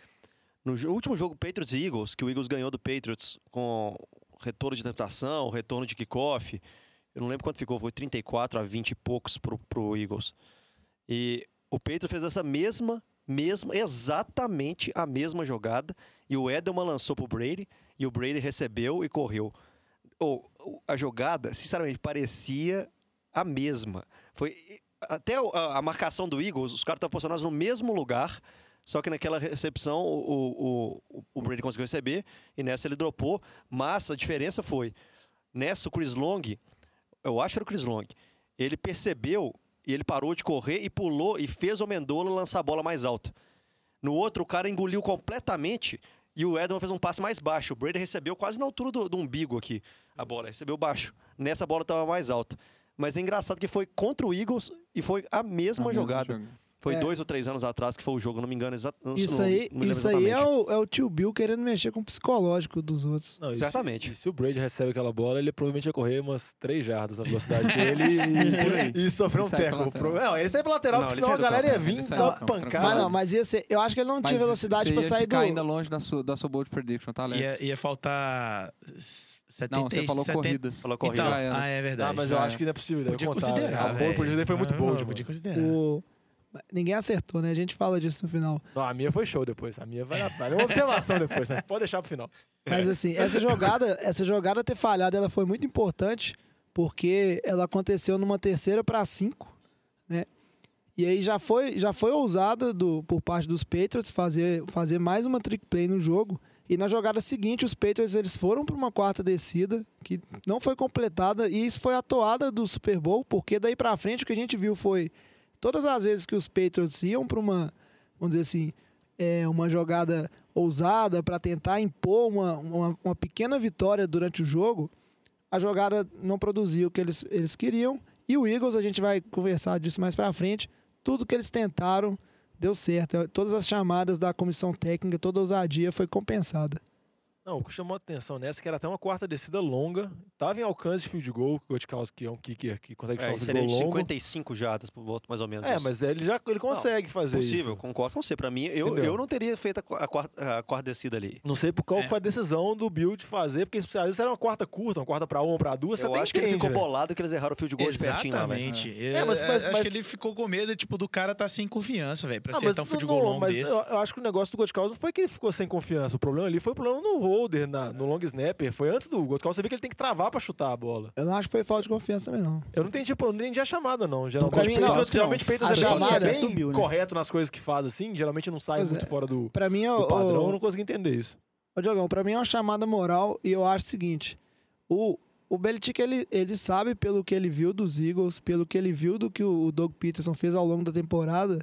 No último jogo Patriots e Eagles, que o Eagles ganhou do Patriots com retorno de tentação, retorno de kickoff. Eu não lembro quanto ficou, foi 34 a 20 e poucos pro, pro Eagles. E o Patriots fez essa mesma, mesma, exatamente a mesma jogada. E o Edelman lançou pro Brady, e o Brady recebeu e correu. Ou, a jogada, sinceramente, parecia a mesma. Foi até a, a marcação do Eagles, os caras estavam posicionados no mesmo lugar, só que naquela recepção o, o, o, Brady conseguiu receber e nessa ele dropou. Mas a diferença foi, nessa o Chris Long, eu acho que era o Chris Long, ele percebeu e ele parou de correr e pulou e fez o Mendola lançar a bola mais alta. No outro, o cara engoliu completamente e o Edelman fez um passe mais baixo. O Brady recebeu quase na altura do, do umbigo aqui a bola, recebeu baixo. Nessa bola estava mais alta. Mas é engraçado que foi contra o Eagles e foi a mesma A mesma jogada. jogada. Foi É. dois ou três anos atrás que foi o jogo, não me engano. Exa Isso não- aí, não isso aí é o, é o tio Bill querendo mexer com o psicológico dos outros. Não, se- Certamente. E se o Brady recebe aquela bola, ele provavelmente ia correr umas 3 jardas na velocidade dele e, Por aí. e sofrer um teco. Não, ele sai pra lateral, Não, porque senão a galera ia campo, vir ele sai dar pancadas. Mas não, mas ia ser, eu acho que ele não tinha Mas velocidade você pra ia sair ficar do. ainda longe da sua, da sua bold prediction, tá, Alex? Ia, ia faltar. 70, Não, você falou 70 corridas. Falou Então, corrida. Era. ah, é verdade. Ah, mas eu já acho é. que não é possível. Deve Podia contar. considerar. A bold velho. prediction dele foi muito Ah, mano. Podia considerar. o- Ninguém acertou, né? A gente fala disso no final. Não, a minha foi show depois. A minha vai vai uma observação depois, né? Pode deixar pro final. Mas assim, essa jogada, essa jogada ter falhado, ela foi muito importante porque ela aconteceu numa terceira para cinco, né? E aí já foi, já foi ousada do, por parte dos Patriots fazer, fazer mais uma trick play no jogo. E na jogada seguinte, os Patriots eles foram para uma quarta descida que não foi completada e isso foi a toada do Super Bowl, porque daí para frente o que a gente viu foi todas as vezes que os Patriots iam para uma, vamos dizer assim, é, uma jogada ousada para tentar impor uma, uma, uma pequena vitória durante o jogo, a jogada não produziu o que eles, eles queriam. E o Eagles, a gente vai conversar disso mais para frente, tudo que eles tentaram deu certo. Todas as chamadas da comissão técnica, toda a ousadia foi compensada. Não, o que chamou a atenção nessa é que era até uma quarta descida longa. Tava em alcance de field goal, que o Gotkowski é um kicker que consegue É, chutar um de longo. 55 jardas por volta, mais ou menos. É, isso. mas ele já ele consegue fazer Possível, isso. concordo com você. Pra mim, eu, Entendeu? eu não teria feito a, qua- a quarta, a quarta descida ali. Não sei por qual É. foi a decisão do Bill de fazer, porque às vezes era uma quarta curta, uma quarta pra uma, pra duas, você eu até acho que ele ficou velho. bolado que eles erraram o field goal de pertinho lá, velho. Exatamente. É, mas- mas- acho mas- que ele ficou com medo, tipo, do cara tá sem confiança, velho, pra Ah, acertar um field não, goal não, longo mas desse. eu, eu acho que o negócio do Gotkowski não foi que ele ficou sem confiança. O problema ali foi o problema no na- no long snapper. Foi antes do Gotkowski. Você vê que ele tem que travar pra chutar a bola. Eu não acho que foi falta de confiança também, não. Eu não entendi, pô, eu não entendi a chamada, não. Geralmente, Pra mim, não. Patriots- geralmente Patriots A é bem- chamada- é bem Subiu, né? correto nas coisas que faz, assim. Geralmente não sai Pois muito é. fora do, Pra mim, do o, padrão. Eu o, não consegui entender isso. Ô, Diogão, pra mim é uma chamada moral e eu acho o seguinte: o, o Belichick ele, ele sabe pelo que ele viu dos Eagles, pelo que ele viu do que o, o Doug Peterson fez ao longo da temporada,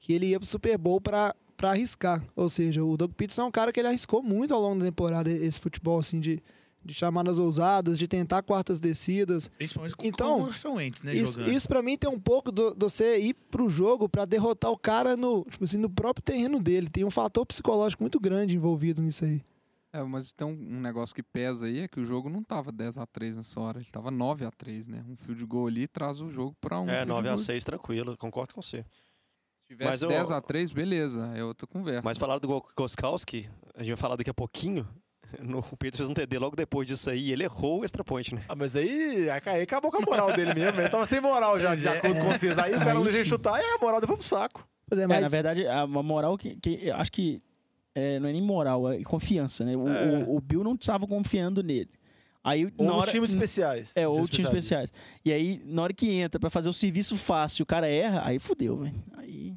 que ele ia pro Super Bowl pra, pra arriscar. Ou seja, o Doug Peterson é um cara que ele arriscou muito ao longo da temporada esse futebol assim de, de chamadas ousadas, de tentar quartas descidas. Principalmente com, Então, né, Isso, jogando. isso para mim tem um pouco do, de você ir pro jogo pra derrotar o cara no, tipo assim, no próprio terreno dele. Tem um fator psicológico muito grande envolvido nisso aí. É, mas tem um, um negócio que pesa aí, é que o jogo não tava 10 a 3 nessa hora, ele tava 9 a 3 né? Um field goal ali traz o jogo pra um É, field 9 a goal. 6 tranquilo, concordo com você. Se tivesse Mas eu- 10 a 3 beleza, é outra conversa. Mas falaram do Go- Goskowski, a gente vai falar daqui a pouquinho. No, o Pedro fez um TD logo depois disso aí e ele errou o extra point, né? Ah, mas aí, aí acabou com a moral dele mesmo. Ele tava sem moral já, de é. acordo com vocês. Aí o cara não Aí deixa chutar e a moral depois pro saco. Pois é, É, mas na verdade, a uma moral que, que eu acho que é, não é nem moral, é confiança, né? O, É. o- o Bill não estava confiando nele. Aí, Ou na hora, times especiais. É, ou times especiais. E aí, na hora que entra pra fazer o serviço fácil, o cara erra, aí fudeu, velho. Aí.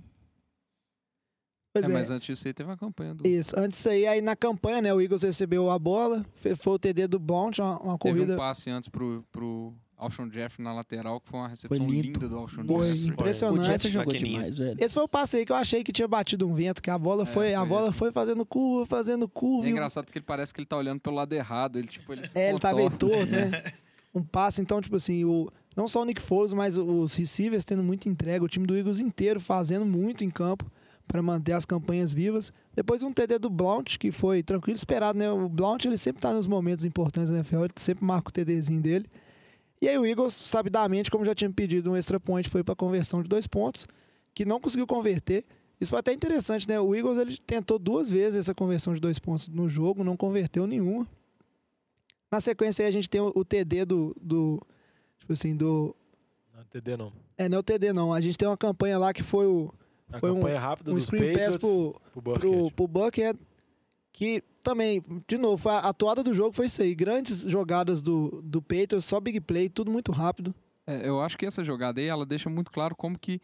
pois é, é, mas antes disso aí teve a campanha do. Isso, antes disso aí, aí na campanha, né, o Eagles recebeu a bola, fe- foi o TD do Blount, uma, uma Teve corrida... um passe antes pro, pro Alshon Jeffrey na lateral, que foi uma recepção lindo. linda do Alshon Foi Jeffrey. O impressionante. Jogou maquininha. demais, velho. Esse foi o passe aí que eu achei que tinha batido um vento, que a bola É, foi, a foi bola esse. foi fazendo curva, fazendo curva. É engraçado porque ele parece que ele tá olhando pelo lado errado. Ele, tipo, ele se É, ele tá meio contorce, torto, assim. né? Um passe, então, tipo assim, o, não só o Nick Foles, mas os receivers tendo muita entrega, o time do Eagles inteiro fazendo muito em campo para manter as campanhas vivas. Depois um TD do Blount, que foi tranquilo, esperado, né? O Blount, ele sempre tá nos momentos importantes da NFL, ele sempre marca o TDzinho dele. E aí o Eagles, sabidamente, como já tinha pedido um extra point, foi para conversão de dois pontos, que não conseguiu converter. Isso foi até interessante, né? O Eagles ele tentou duas vezes essa conversão de dois pontos no jogo, não converteu nenhuma. Na sequência aí a gente tem o, o TD do, do. Tipo assim, do. Não, TD não. É, não é o TD, não. A gente tem uma campanha lá que foi o. A Foi um- rápida Um screen pass pro, pro pro, Burkhead. pro Buckhead. Que também, de novo, a, a toada do jogo foi isso aí. Grandes jogadas do, do Patriots, só big play, tudo muito rápido. É, eu acho que essa jogada aí, ela deixa muito claro como que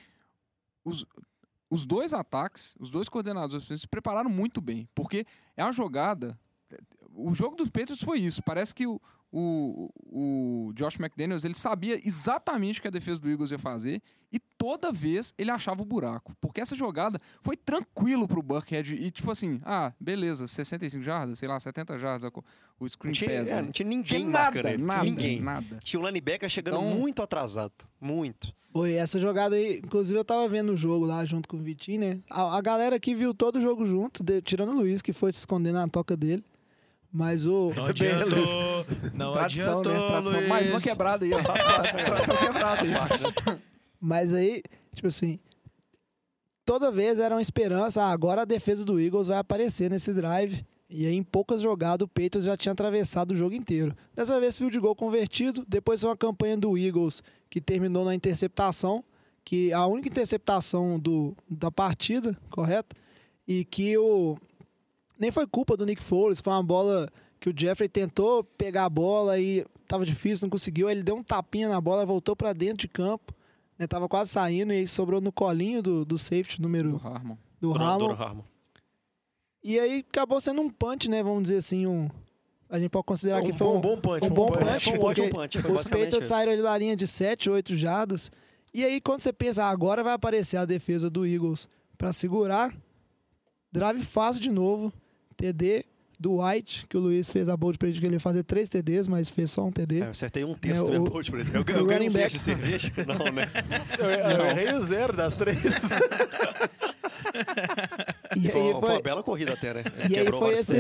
os, os dois ataques, os dois coordenadores se prepararam muito bem. Porque é uma jogada... O jogo dos Patriots foi isso. Parece que o, o, o Josh McDaniels, ele sabia exatamente o que a defesa do Eagles ia fazer e toda vez ele achava o buraco. Porque essa jogada foi tranquilo pro Buckhead e tipo assim, ah, beleza, 65 jardas, sei lá, 70 jardas, o screen Não tinha, pass. é, né? não tinha Tinha ninguém nada, marcando ele. nada, Ninguém. nada. Tinha o linebacker chegando Então- muito atrasado. Muito. Foi essa jogada aí. Inclusive, eu tava vendo o jogo lá junto com o Vitinho, né? A, a galera aqui viu todo o jogo junto, de- tirando o Luiz, que foi se esconder na toca dele. Mas o. Não adiantou. Não Tradição, adiantou, né? Tradição. Mais uma Luiz. quebrada aí, ó. Tradição quebrada aí. Mas aí, tipo assim, toda vez era uma esperança, ah, agora a defesa do Eagles vai aparecer nesse drive. E aí, em poucas jogadas, o Patriots já tinha atravessado o jogo inteiro. Dessa vez, field goal convertido. Depois foi uma campanha do Eagles que terminou na interceptação, que a única interceptação do, da partida, correto? E que o nem foi culpa do Nick Foles, foi uma bola que o Jeffrey tentou pegar a bola e tava difícil, não conseguiu. Aí ele deu um tapinha na bola, voltou para dentro de campo, né? Tava quase saindo e aí sobrou no colinho do, do safety Do número Harmon. do Hamon. Dono Harmon. E aí acabou sendo um punch, né? Vamos dizer assim, um a gente pode considerar que um foi bom, um, bom punch. um bom punch. punch, Foi um porque ótimo punch. Foi os Patriots isso. saíram ali da linha de 7, 8 jardas. E aí, quando você pensa, ah, agora vai aparecer a defesa do Eagles para segurar, drive fácil de novo, TD do White, que o Luiz fez a bold pra ele que ele ia fazer três TDs, mas fez só um TD. É, eu acertei um terço É, do meu o- coach por ele. Eu, eu ganhei um back. de cerveja? Não, né? Eu, eu errei o zero das três. E Foi, aí foi foi uma bela corrida até, né? E aí Quebrou foi esse-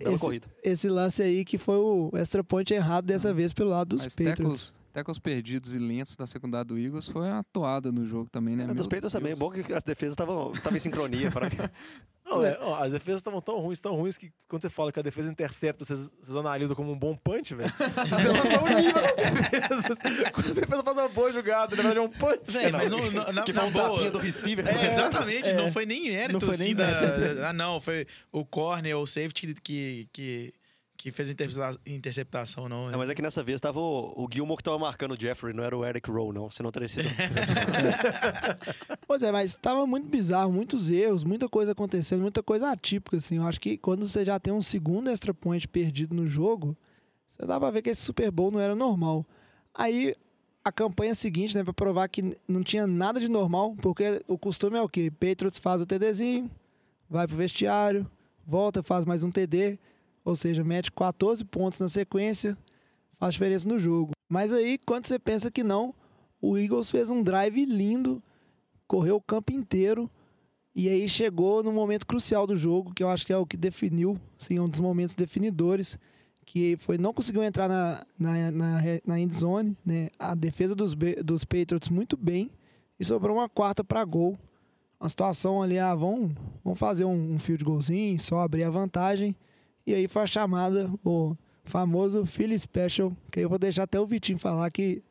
esse- corrida. esse lance aí que foi o extra point errado dessa vez pelo lado dos Mas Patriots. tackles, tackles perdidos e lentos da secundária do Eagles foi uma toada no jogo também, né? É, dos Patriots também. Bom que as defesas estavam estavam em sincronia. Para... Não, é, ó, as defesas estavam tão ruins, tão ruins que quando você fala que a defesa intercepta, vocês, vocês analisam como um bom punch, velho. Vocês noção do nível das defesas. Quando a defesa faz uma boa jogada, na verdade é um punch. Véi, mas não, não, na, que na foi um boa. tapinha do receiver. É, exatamente, É. não foi nem mérito Não foi assim nem da. Ah, não, foi o corner ou o safety que, que, que fez intercepta- interceptação, não. Não, mas é que nessa vez tava o, o Gilmore que tava marcando o Jeffrey, não era o Eric Rowe, não. Você não teria sido. Pois é, mas estava muito bizarro, muitos erros, muita coisa acontecendo, muita coisa atípica, assim. Eu acho que quando você já tem um segundo extra point perdido no jogo, você dá pra ver que esse Super Bowl não era normal. Aí, a campanha seguinte, né, pra provar que não tinha nada de normal, porque o costume é o quê? Patriots faz o TDzinho, vai pro vestiário, volta, faz mais um TD, ou seja, mete 14 pontos na sequência, faz diferença no jogo. Mas aí, quando você pensa que não, o Eagles fez um drive lindo, correu o campo inteiro e aí chegou no momento crucial do jogo, que eu acho que é o que definiu, assim, um dos momentos definidores, que foi não conseguiu entrar na, na, na, na end zone, né? A defesa dos, dos Patriots muito bem e sobrou uma quarta para gol. Uma situação ali, ah, vamos, vamos fazer um, um field goalzinho, só abrir a vantagem. E aí foi a chamada, o famoso Philly Special, que eu vou deixar até o Vitinho falar que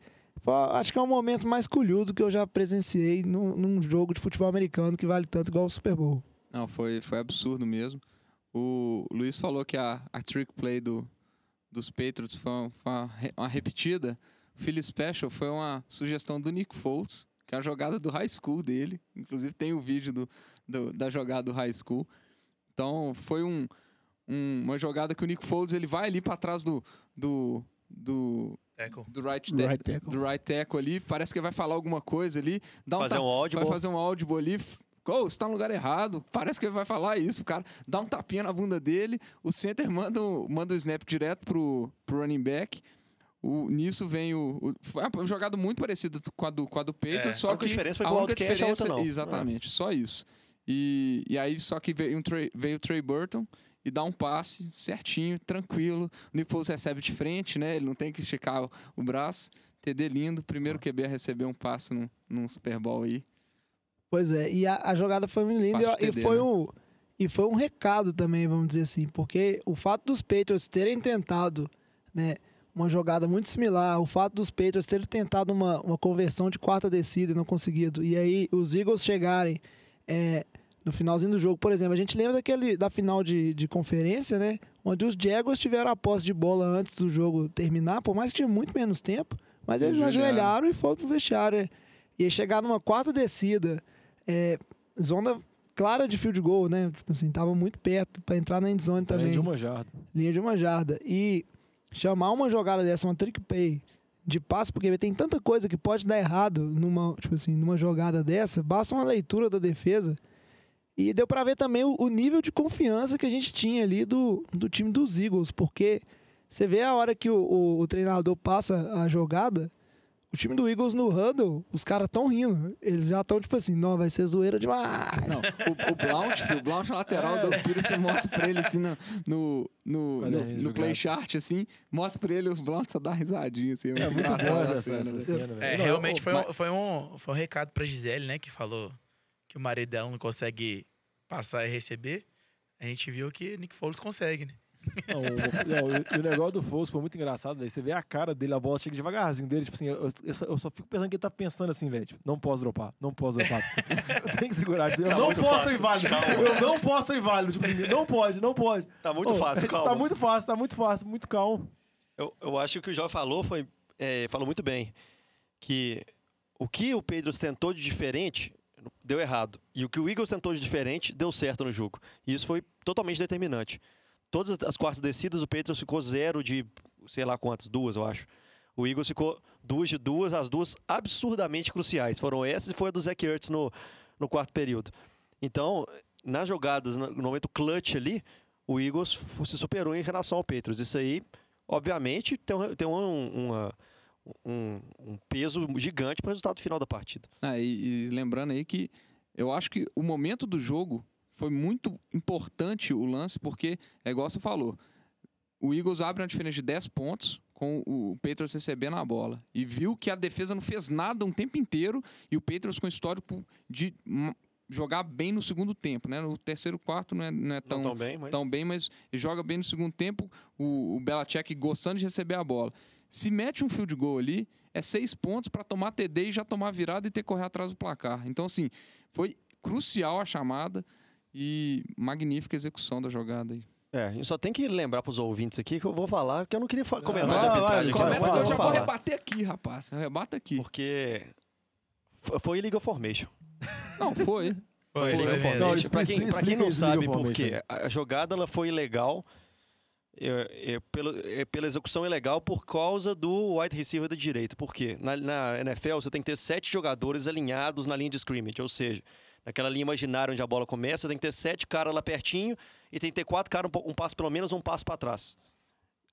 foi, acho que é o momento mais colhudo que eu já presenciei num, num jogo de futebol americano que vale tanto igual o Super Bowl. Não, foi, foi absurdo mesmo. O Luiz falou que a, a trick play do, dos Patriots foi, uma, foi uma uma repetida. O Philly Special foi uma sugestão do Nick Foles, que é a jogada do high school dele. Inclusive tem o vídeo do, do- da jogada do high school. Então foi um, um- uma jogada que o Nick Foles ele vai ali para trás do, do, do, Tackle. do right, right tackle. do right tackle ali, parece que vai falar alguma coisa ali, dá um Fazer ta- um audible. vai fazer um audible ali, oh, você tá no lugar errado, parece que ele vai falar isso, o cara dá um tapinha na bunda dele, o center manda, o- manda o snap direto pro, pro running back, o, nisso vem o, o- Foi uma jogada muito parecida com a do, com a do Patriots, É. só A única que diferença foi a única Wildcat, a outra diferença, não. exatamente, só isso. E, e aí, só que veio, um veio o Trey Burton e dá um passe certinho, tranquilo. O Nick Foles recebe de frente, né? Ele não tem que esticar o, o braço. TD lindo, primeiro QB a receber um passe num, num Super Bowl aí. Pois é, e a, a jogada foi muito linda e, e foi né? um e foi um recado também, vamos dizer assim, porque o fato dos Patriots terem tentado, né, uma jogada muito similar, o fato dos Patriots terem tentado uma, uma conversão de quarta descida e não conseguido, e aí os Eagles chegarem é, no finalzinho do jogo, por exemplo, a gente lembra daquele da final de, de conferência, né, onde os Jaguars tiveram a posse de bola antes do jogo terminar, por mais que tinha muito menos tempo, mas eles ajoelharam. ajoelharam e foram pro vestiário. né? E aí chegar numa quarta descida, é, zona clara de field goal, né? Tipo assim, tava muito perto para entrar na endzone também. de uma jarda. Linha de uma jarda. E chamar uma jogada dessa, uma trick play de passe, porque tem tanta coisa que pode dar errado numa, tipo assim, numa jogada dessa, basta uma leitura da defesa. E deu para ver também o, o nível de confiança que a gente tinha ali do, do time dos Eagles, porque você vê a hora que o, o- o treinador passa a jogada, o time do Eagles no huddle, os caras tão rindo. Eles já estão tipo assim, não, vai ser zoeira demais. Não, o, o Blount, o Blount lateral do Peterson mostra pra ele assim no, no, no, é no- no play chart, assim, mostra pra ele o Blount só dá uma risadinha, assim. É muito engraçado bom a essa, cena, essa cena, velho. É, realmente foi, mas- um, foi, um, foi um recado pra Gisele, né? Que falou que o marido dela não consegue passar e receber. A gente viu que Nick Foles consegue, né? Não, o, não, o negócio do Foles foi muito engraçado, velho. Você vê a cara dele, a bola chega devagarzinho dele. Tipo assim, eu, eu só, eu só fico pensando que ele tá pensando assim, velho. Tipo, não posso dropar, não posso dropar. eu tenho que segurar. Tipo, eu Tá não posso fácil. ir válido. Calma. Eu não posso ir válido. Tipo assim, não pode, não pode. Tá muito Ô, fácil, calma. Tá muito fácil, tá muito fácil, muito calmo. Eu, eu acho que o que o Jó falou foi. é, falou muito bem. Que o que o Pedro tentou de diferente deu errado. E o que o Eagles tentou de diferente deu certo no jogo. E isso foi totalmente determinante. Todas as- as quartas descidas, o Pedro ficou zero de sei lá quantas, duas, eu acho. O Eagles ficou duas de duas, as duas absurdamente cruciais. Foram essas e foi a do Zach Ertz no, no quarto período. Então, nas jogadas, no momento clutch ali, o Eagles se superou em relação ao Patriots. Isso aí, obviamente, tem, tem um, uma- um- um peso gigante para o resultado final da partida. Ah, e, e lembrando aí que eu acho que o momento do jogo foi muito importante o lance, porque é igual você falou. O Eagles abre uma diferença de 10 pontos com o Patriots recebendo a bola. E viu que a defesa não fez nada um tempo inteiro e o Patriots com histórico de jogar bem no segundo tempo, né? No terceiro quarto não é, não é tão, Não tão bem, mas... tão bem, mas joga bem no segundo tempo. O, o Belichick gostando de receber a bola. Se mete um field goal ali, é seis pontos para tomar TD e já tomar virada e ter que correr atrás do placar. Então, assim, foi crucial a chamada e magnífica execução da jogada aí. É, a gente só tem que lembrar para os ouvintes aqui que eu vou falar, que eu não queria fa- comentar vai, de vai, arbitragem Comenta, vai, eu já vou rebater aqui, rapaz. Rebata aqui. Porque foi illegal formation. Não, foi. Foi, Foi, mesmo. Não, Gente, pra quem, pra quem não sabe por formation quê, a a jogada ela foi ilegal é, é, pelo- é, pela execução ilegal por causa do wide receiver da direita. Por quê? Na, na NFL você tem que ter sete jogadores alinhados na linha de scrimmage, ou seja, naquela linha imaginária onde a bola começa, tem que ter sete caras lá pertinho e tem que ter quatro caras, um, um passo pelo menos, um passo para trás.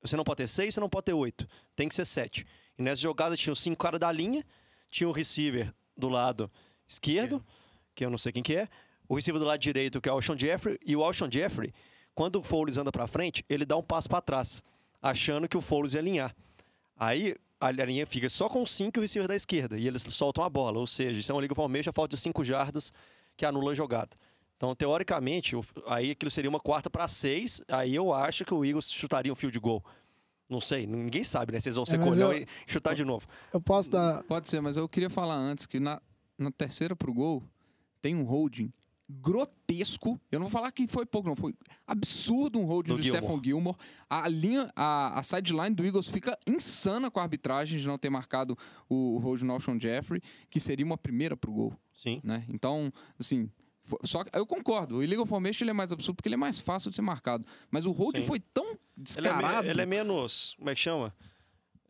Você não pode ter seis, você não pode ter oito. Tem que ser sete. E nessa jogada tinha os cinco caras da linha, tinha o receiver do lado esquerdo, que eu não sei quem que é, o receiver do lado direito, que é o Alshon Jeffrey, e o Alshon Jeffrey, quando o Foles anda para frente, ele dá um passo para trás, achando que o Foles ia alinhar. Aí a linha fica só com 5 e o receiver da esquerda, e eles soltam a bola, ou seja, isso é uma liga a falta de 5 jardas que anula a jogada. Então, teoricamente, o- aí aquilo seria uma quarta para seis, aí eu acho que o Eagles chutaria um field goal. Não sei, ninguém sabe, né? Vocês vão ser mas colhão eu- e chutar de novo. Eu posso dar. Pode ser, mas eu queria falar antes que na, na terceira pro gol tem um holding grotesco. Eu não vou falar que foi pouco, não. Foi absurdo um holding Do do, Gilmore. Stephen Gilmore. A linha, a, a sideline do Eagles fica insana com a arbitragem de não ter marcado o, o holding no Alshon Jeffrey, que seria uma primeira pro gol, Sim. né? Então, assim... Só que eu concordo, o illegal formation ele é mais absurdo porque ele é mais fácil de ser marcado. Mas o Sim. foi tão Ele é, descarado. ele é menos. Como é que chama?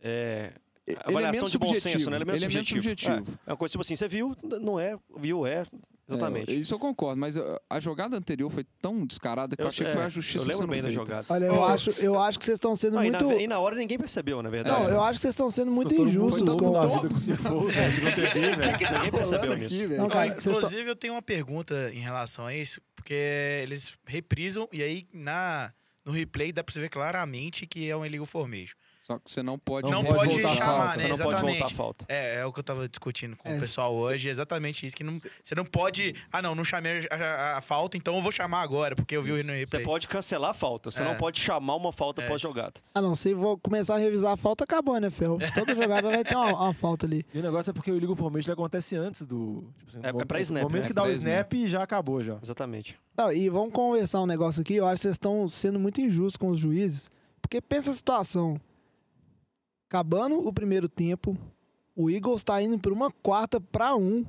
É, ele é avaliação menos de bom senso, subjetivo. né? Ele é menos Ele é menos subjetivo. subjetivo. É uma coisa tipo assim, você viu, não é, viu, é. Exatamente. É, isso eu concordo, mas a jogada anterior foi tão descarada que eu, achei que foi é, a justiça Eu lembro sendo bem da feita. jogada. Olha, eu acho, eu acho que vocês estão sendo Não, e, muito. na, e na hora ninguém percebeu, na verdade. Não, eu acho que vocês estão sendo muito Todo injustos todo com. mundo da com se fosse, né? Ninguém percebeu aqui, velho. Não, cara, inclusive, eu tenho uma pergunta em relação a isso, porque eles reprisam e aí na, no replay dá pra você ver claramente que é um illegal formation. Só que você não pode Não pode pode voltar a chamar, falta, né? Você não pode voltar a Exatamente. falta. É, é o que eu tava discutindo com É, o pessoal hoje, exatamente isso. Que não, você não pode. Ah, não, não chamei a, a- a falta, então eu vou chamar agora, porque eu vi o no Você replay. pode cancelar a falta, você É. não pode chamar uma falta É. pós-jogada. Ah, não, se vou começar a revisar a falta, acabou, né, Ferro? Toda jogada vai ter uma, uma falta ali. E o negócio é porque o formation ele acontece antes do... Tipo, assim, É- é pra snap, No momento né? que É dá o pra snap, já acabou já. Exatamente. Não, e vamos conversar um negócio aqui. Eu acho que vocês estão sendo muito injustos com os juízes. Porque pensa a situação. Acabando o primeiro tempo, o Eagles tá indo por uma quarta pra um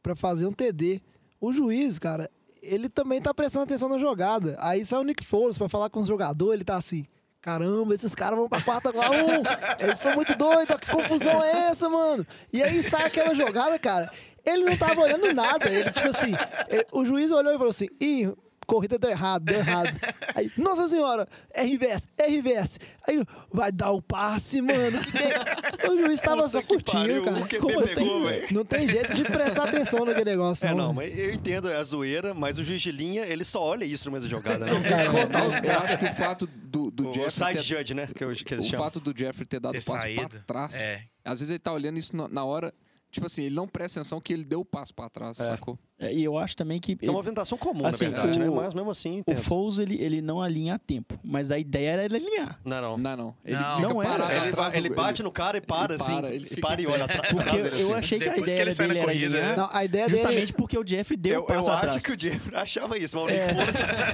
pra fazer um TD. O juiz, cara, ele também tá prestando atenção na jogada. Aí sai o Nick Foles pra falar com os jogadores, ele tá assim. Caramba, esses caras vão pra quarta com a um. Eles são muito doidos, que confusão é essa, mano? E aí sai aquela jogada, cara. Ele não tava olhando nada. Ele, tipo assim, ele- o juiz olhou e falou assim: ih, corrida deu errado, deu errado. Aí, nossa senhora, RVS, RVS. Aí, vai dar o passe, mano. Que que é? O juiz tava só curtindo, pariu, cara. o QB Como pegou, assim? Não tem jeito de prestar atenção naquele negócio, É, não. não, mas eu entendo a zoeira, mas o juiz de linha, ele só olha isso no mesmo jogada, né? Cara, É, mas eu acho que o fato do, do o Jeffrey side ter, judge, né? Que, eu- que o eles chamam. fato do Jeffrey ter dado o passo pra trás, É. às vezes ele tá olhando isso na, na hora, tipo assim, ele não presta atenção que ele deu o passo pra trás, É. sacou? É, e eu acho também que É uma ele- movimentação comum, Assim, na verdade, né? o- Mas mesmo assim, o entendo. Foles ele, ele não alinha a tempo, mas a ideia era ele alinhar. Não, não. Não, não. Ele Não. fica Não é. parado Ele, atrás ele bate no cara e para, ele assim. para, ele e fica para e olha atrás. Porque eu, assim. achei que a Depois que ideia ele sai na era corrida, né? Não, a ideia dele. justamente porque o Jeffrey deu Eu, o passo eu atrás. acho que o Jeffrey achava isso, mas o É.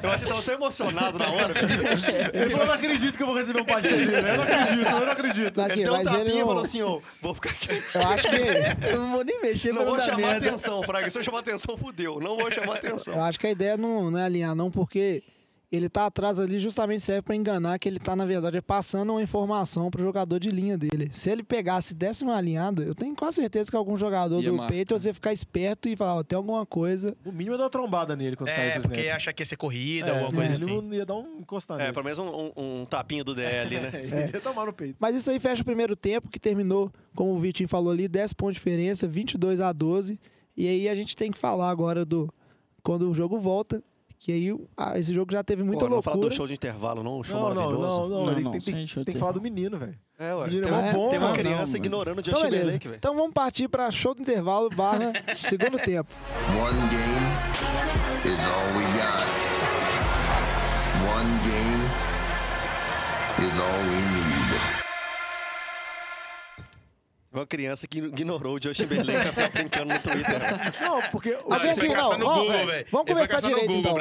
Eu acho que ele tava tão emocionado na hora. Ele falou, não acredito que eu vou receber um passe dele. Eu não acredito, eu não acredito. Daqui, Ele deu um tapinha ele e falou assim, ô, vou ficar quieto. Eu acho que. Eu não vou nem mexer Não vou chamar atenção, Fraga. Se eu chamar atenção, fudeu. Não vou chamar atenção. Eu acho que a ideia não, não é alinhar, não, porque ele tá atrás ali justamente serve pra enganar que ele tá, na verdade, passando uma informação pro jogador de linha dele. Se ele pegasse décima alinhada, eu tenho quase certeza que algum jogador Ia do marcar. Patriots ia ficar esperto e falar, ó, tem alguma coisa. No mínimo, eu dou uma trombada nele quando sai É, esse porque snap. achar que ia ser corrida, É, alguma coisa assim. mínimo, ia dar um encostar É, pelo menos um, um, um tapinho do DL, né? É, ia tomar no peito. Mas isso aí fecha o primeiro tempo, que terminou, como o Vitinho falou ali, 10 pontos de diferença, 22 a 12. E aí a gente tem que falar agora do quando o jogo volta, que aí ah, esse jogo já teve muita Pô, não fala loucura. do show de intervalo, não. Um show Não, não, maravilhoso. não, não, Não, ele não, tem, tem, show tem que falar do menino, velho. É, ué. Menino é Tem, uma- bom, tem uma mano. criança Não, ignorando o Então, Justin beleza. Timberlake, velho. Então vamos partir para show do intervalo barra segundo tempo. One game is all we got. One game is all we need. Uma criança que ignorou o Justin Timberlake pra ficar brincando no Twitter. né? Não, porque... o- Alguém foi aqui, não, no ó, Google, velho, vamos no direito, Google então.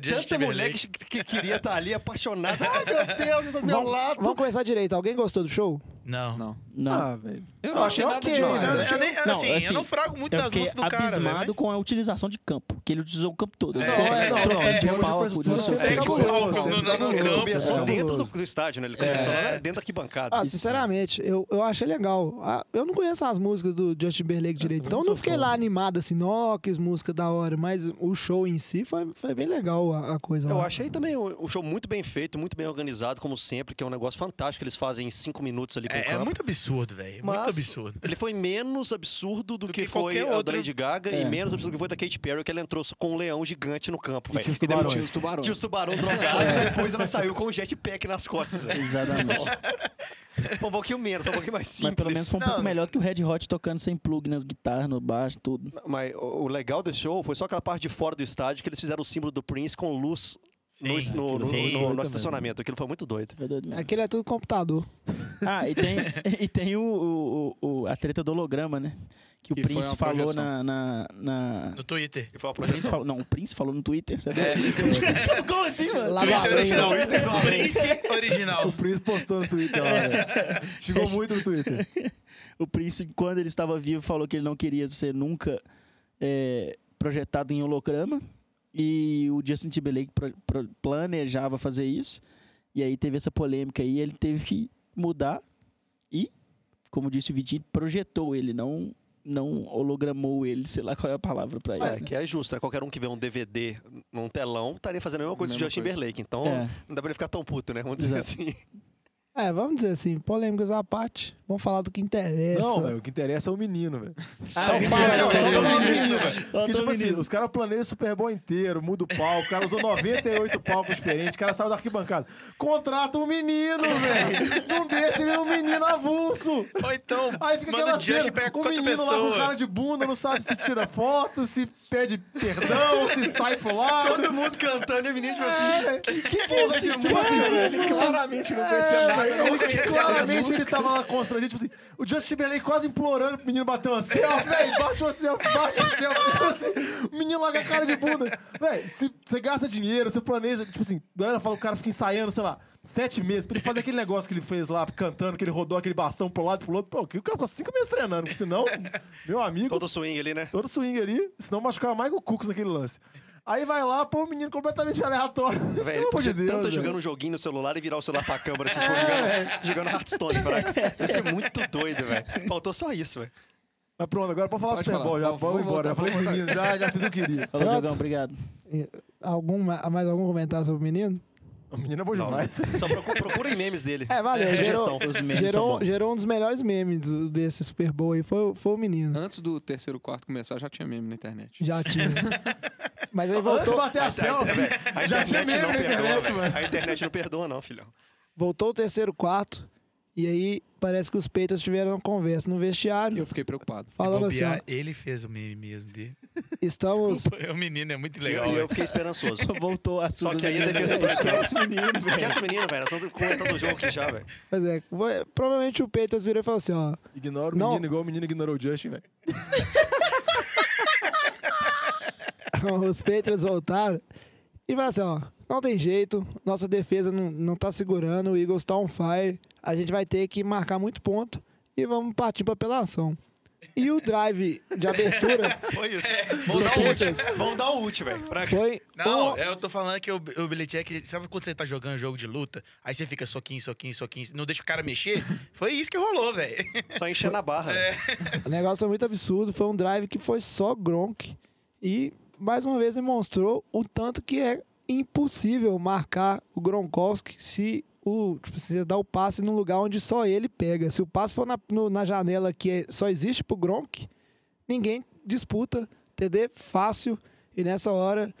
Tem Justin tanta mulher que, que queria estar ali apaixonada. Ai, meu Deus, do meu Vamos, lado. vamos começar direito. Alguém gostou do show? Não. Não. Não. Ah, velho. Eu Eu não achei nada demais. né? Eu, velho. eu nem, Não, assim, assim, eu não frago muito Eu das luzes do cara, velho. abismado mas- com a utilização de campo, que ele utilizou o campo todo. É, não, é, não, trocou é, de é, palco, é, não o palcos no, campo. É. dentro do, estádio, né? Ele começou É. lá dentro da arquibancada. Ah, sinceramente, eu, eu achei legal. Ah, eu não conheço as músicas do Justin Timberlake direito, então eu não fiquei lá animado assim, ó, que música da hora, mas o show em si foi, foi bem legal a, a coisa Eu lá. achei também um show muito bem feito, muito bem organizado, como sempre, que é um negócio fantástico que eles fazem em cinco minutos ali com o É, é campo. muito absurdo, velho. Muito absurdo. Ele foi menos absurdo do, Do que, que foi qualquer a da outro. Lady Gaga É. e menos absurdo do que foi da Katy Perry, que ela entrou com um leão gigante no campo, velho. tinha os E depois tubarões. Tinha os tubarões. Tinha os tubarão drogado e depois ela saiu com o jetpack nas costas. Exatamente. Foi um pouquinho menos, foi um pouquinho mais simples. Mas pelo menos foi um Não, pouco melhor do que o Red Hot tocando sem plug nas guitarras, no baixo, tudo. Mas o o legal desse show foi só aquela parte de fora do estádio que eles fizeram o símbolo do Prince com luz Sim, no, no- sim. no- no estacionamento. Aquilo foi muito doido. Foi doido mesmo. Aquele é tudo computador. Ah, e tem, e tem o, o- o- a treta do holograma, né? Que o Que Prince falou na, na, na- No Twitter. E foi uma O Prince projeção. falou, não, o Prince falou no Twitter, sabe? É. Como assim, mano? Lá Twitter original. Twitter do além. Prince original. O Prince postou no Twitter lá, velho. Chegou muito no Twitter. O Prince, quando ele estava vivo, falou que ele não queria ser nunca é, projetado em holograma. E o Justin Timberlake planejava fazer isso. E aí teve essa polêmica aí, ele teve que mudar. E como disse o Vitinho, projetou ele, não não hologramou ele, sei lá qual é a palavra pra É, isso. que é justo, né? Qualquer um que vê um DVD num telão estaria fazendo a mesma coisa que o Justin. Timberlake. Então, É. não dá pra ele ficar tão puto, né? Vamos dizer Exato. assim. É, vamos dizer assim, polêmicas à parte. Vamos falar do que interessa. Não, velho, o que interessa é o menino, velho. Ah, Então fala, Não, do menino, velho. Só Porque, tipo assim, os caras planejam o Super Bowl inteiro, muda o palco, o cara usou 98 palcos diferentes, o cara saiu da arquibancada. Contrata um menino, velho! Não deixa ele um menino avulso! Ou então, Aí fica manda aquela o cena, pega o menino lá com pessoa. cara de bunda, não sabe se tira foto, se pede perdão, se sai pro lado. Todo mundo cantando e o menino, tipo É, assim, velho. que porra de Tipo assim, Ele claramente não conhecia É, nada. Claramente ele tava lá constrangido, tipo assim, o Justin Timberlake quase implorando pro menino bater uma selfie, velho, bate uma selfie, bate uma selfie, tipo assim, o menino lá com a cara de bunda. Velho, se você gasta dinheiro, você planeja, tipo assim, a galera fala, o cara fica ensaiando, sei lá, sete meses, pra ele fazer aquele negócio que ele fez lá, cantando, que ele rodou aquele bastão pro lado e pro outro, pô, que o cara ficou cinco meses treinando, porque senão, meu amigo, todo swing ali, né? todo swing ali, senão machucava mais o Cooks naquele lance. Aí vai lá, pô, o menino completamente aleatório. Velho, Pelo ele amor podia de Deus, tanto jogando um joguinho no celular e virar o celular pra câmera, assim, tipo, É, jogando, jogando Hearthstone, fraco. Ia ser muito doido, velho. Faltou só isso, velho. Mas pronto, agora pode falar Pode do Super Bowl, já Vamos- embora. voltar, Já falei menino, já, já fiz o que eu queria. Falou, Pronto. Diogão, obrigado. Algum, mais algum comentário sobre o menino? O menino é bom demais. Só procura, procurem memes dele. É, valeu. É, gerou, gerou, gerou um dos melhores memes desse Super Bowl aí. Foi, foi o menino. Antes do terceiro quarto começar, já tinha meme na internet. Já tinha. Mas aí Antes voltou, bater a selfie, A já tinha internet não meme na internet, velho. mano. A internet não perdoa, não, filhão. voltou o terceiro quarto. E aí parece que os Patriots tiveram uma conversa no vestiário. Eu fiquei preocupado. Falando assim, ó, ele fez o meme mesmo dele. estamos... Desculpa, o menino é muito legal. eu, e eu velho. fiquei esperançoso. Voltou a Só que aí a defesa do Esquece o menino, velho. Esquece o menino, velho. Nós estamos comentando o jogo aqui já, velho. Pois é, provavelmente o Patriots virou e falou assim, ó... Ignora o Não. menino igual o menino ignorou o Justin, velho. os Patriots voltaram e vai assim, ó, não tem jeito, nossa defesa não, não tá segurando, o Eagles tá on fire, a gente vai ter que marcar muito ponto e vamos partir pra apelação. E o drive de abertura Foi isso. dos Vamos dar ult. Vamos dar um ult, velho. Pra- foi... Não, um- eu tô falando que o, o Belichick, sabe quando você tá jogando jogo de luta, aí você fica soquinho, soquinho, soquinho, não deixa o cara mexer? Foi isso que rolou, velho. Só encher na barra. velho. O negócio foi muito absurdo, foi um drive que foi só Gronk e mais uma vez demonstrou o tanto que é impossível marcar o Gronkowski se o tipo, se você dá o passe num lugar onde só ele pega. Se o passe for na, no- na janela que é- só existe pro Gronk, ninguém disputa, TD fácil. E nessa hora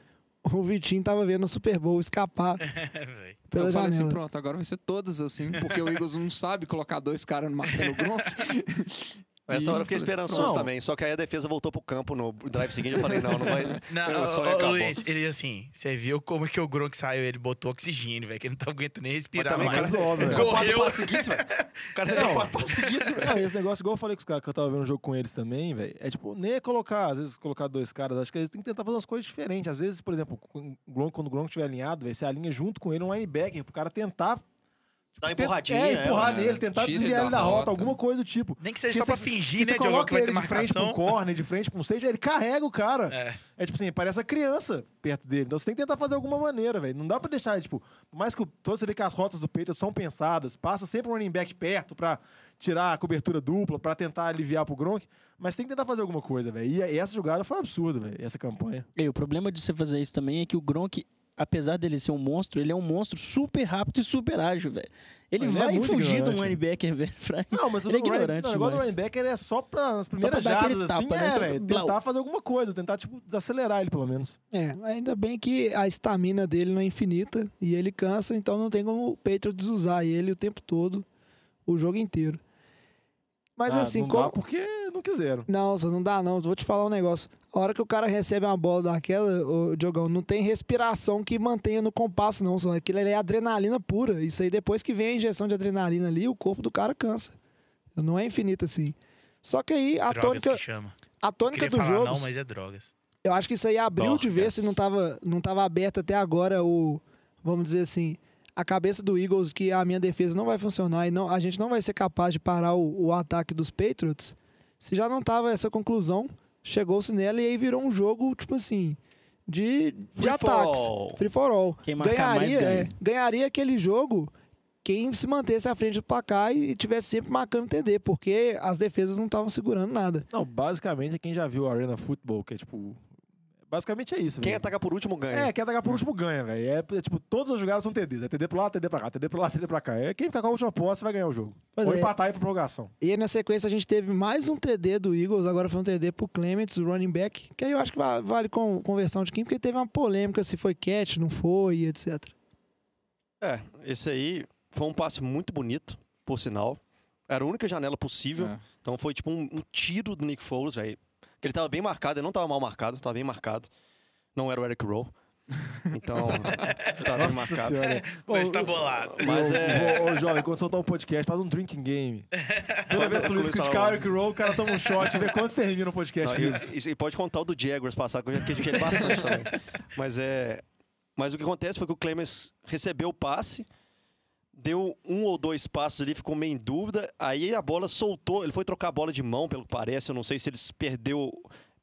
o Vitinho tava vendo o Super Bowl escapar velho. pela eu falei assim, pronto, agora vai ser todas assim, porque o Eagles não sabe colocar dois caras marcando o Gronk. Essa E hora eu fiquei esperançoso Não. também. Só que aí a defesa voltou pro campo no drive seguinte. Eu falei, não, não vai. Não, o ô, ô, acabou. Luiz, ele assim, você viu como que o Gronk saiu, ele botou oxigênio, velho, que ele não tá aguentando nem respirar também, mais. cara, óbvio, o velho. cara quatro Correu. seguidos, velho. O cara deu quatro passos seguidos, velho. Não, esse negócio, igual eu falei com os caras que eu tava vendo um jogo com eles também, velho, é tipo, nem é colocar, às vezes colocar dois caras, acho que eles têm que tentar fazer umas coisas diferentes. Às vezes, por exemplo, o quando o Gronk estiver alinhado, velho, você alinha junto com ele um linebacker, pro cara tentar. Dá uma tent- empurradinha. É, é, empurrar né? nele, tentar desviar da ele da rota, rota. alguma coisa do tipo. Nem que seja Que só pra você- fingir, que né, Diogo, que coloca vai ele ter de frente um marcação. corner, de frente pra um safety, ele carrega o cara. É. É tipo assim, parece uma criança perto dele. Então você tem que tentar fazer alguma maneira, velho. Não dá pra deixar, tipo, por mais que todo você vê que as rotas do peito são pensadas, passa sempre um running back perto pra tirar a cobertura dupla, pra tentar aliviar pro Gronk, mas tem que tentar fazer alguma coisa, velho. E, e essa jogada foi absurda, velho, essa campanha. E o problema de você fazer isso também é que o Gronk, apesar dele ser um monstro, ele é um monstro super rápido e super ágil, velho. Ele Ele é vai muito fugir de um linebacker, velho. pra- Não, mas o, é ignorante não, o negócio do back é só pra nas primeiras jardas, assim, tapa, né? é, velho. Tentar fazer alguma coisa, tentar, tipo, desacelerar ele, pelo menos. É, ainda bem que a estamina dele não é infinita e ele cansa, então não tem como o Patriots usar ele o tempo todo, o jogo inteiro. Mas Ah, assim, não como... dá porque não quiseram. Não, só não dá não. Vou te falar um negócio. A hora que o cara recebe uma bola daquela, o Diogão, não tem respiração que mantenha no compasso, não. Só aquilo é adrenalina pura. Isso aí, depois que vem a injeção de adrenalina ali, o corpo do cara cansa. Não é infinito assim. Só que aí, a Drogas tônica, que chama. a tônica do jogo, não, mas é drogas. eu acho que isso aí abriu de ver Drogas. se não tava, não tava aberto até agora o, vamos dizer assim, a cabeça do Eagles que a minha defesa não vai funcionar e não, a gente não vai ser capaz de parar o, o ataque dos Patriots. Se já não tava essa conclusão, chegou-se nela e aí virou um jogo, tipo assim, de, de Free for ataques. all. Free for all. Quem Ganharia, ganha. é, ganharia aquele jogo quem se mantesse à frente do placar e tivesse sempre marcando TD, porque as defesas não estavam segurando nada. Não, basicamente é quem já viu Arena Football, que é tipo. Basicamente é isso. Quem velho. ataca por último ganha. É, quem atacar por último ganha, velho. É, é, tipo, todas as jogadas são TDs. É TD pro lado, TD pra cá, TD pro lado, TD pra cá. É quem ficar com a última posse vai ganhar o jogo. Pois Ou é. empatar e ir pra prorrogação. E aí, na sequência a gente teve mais um TD do Eagles, agora foi um TD pro Clements, o running back, que aí eu acho que va- vale com conversão de quem, porque teve uma polêmica se foi catch, não foi, e etc. É, esse aí foi um passe muito bonito, por sinal. Era a única janela possível. É. Então foi tipo um, um tiro do Nick Foles, velho. Que Ele tava bem marcado, ele não tava mal marcado, tava bem marcado. Não era o Eric Rowe. Então, tava bem marcado. Senhora. Mas tá bolado. Mas ô, é- Ô, ô, jovem, quando soltar um podcast, faz um drinking game. Toda vez que o Luiz criticar o. Eric Rowe, o cara toma um shot e vê quantos termina o podcast. Não, e, e- pode contar o do Jaguars passar, que eu já critiquei ele bastante também. Mas é. Mas o que acontece foi que o Clemens recebeu o passe, deu um ou dois passos ali, ficou meio em dúvida. Aí a bola soltou, ele foi trocar a bola de mão, pelo que parece. Eu não sei se ele perdeu,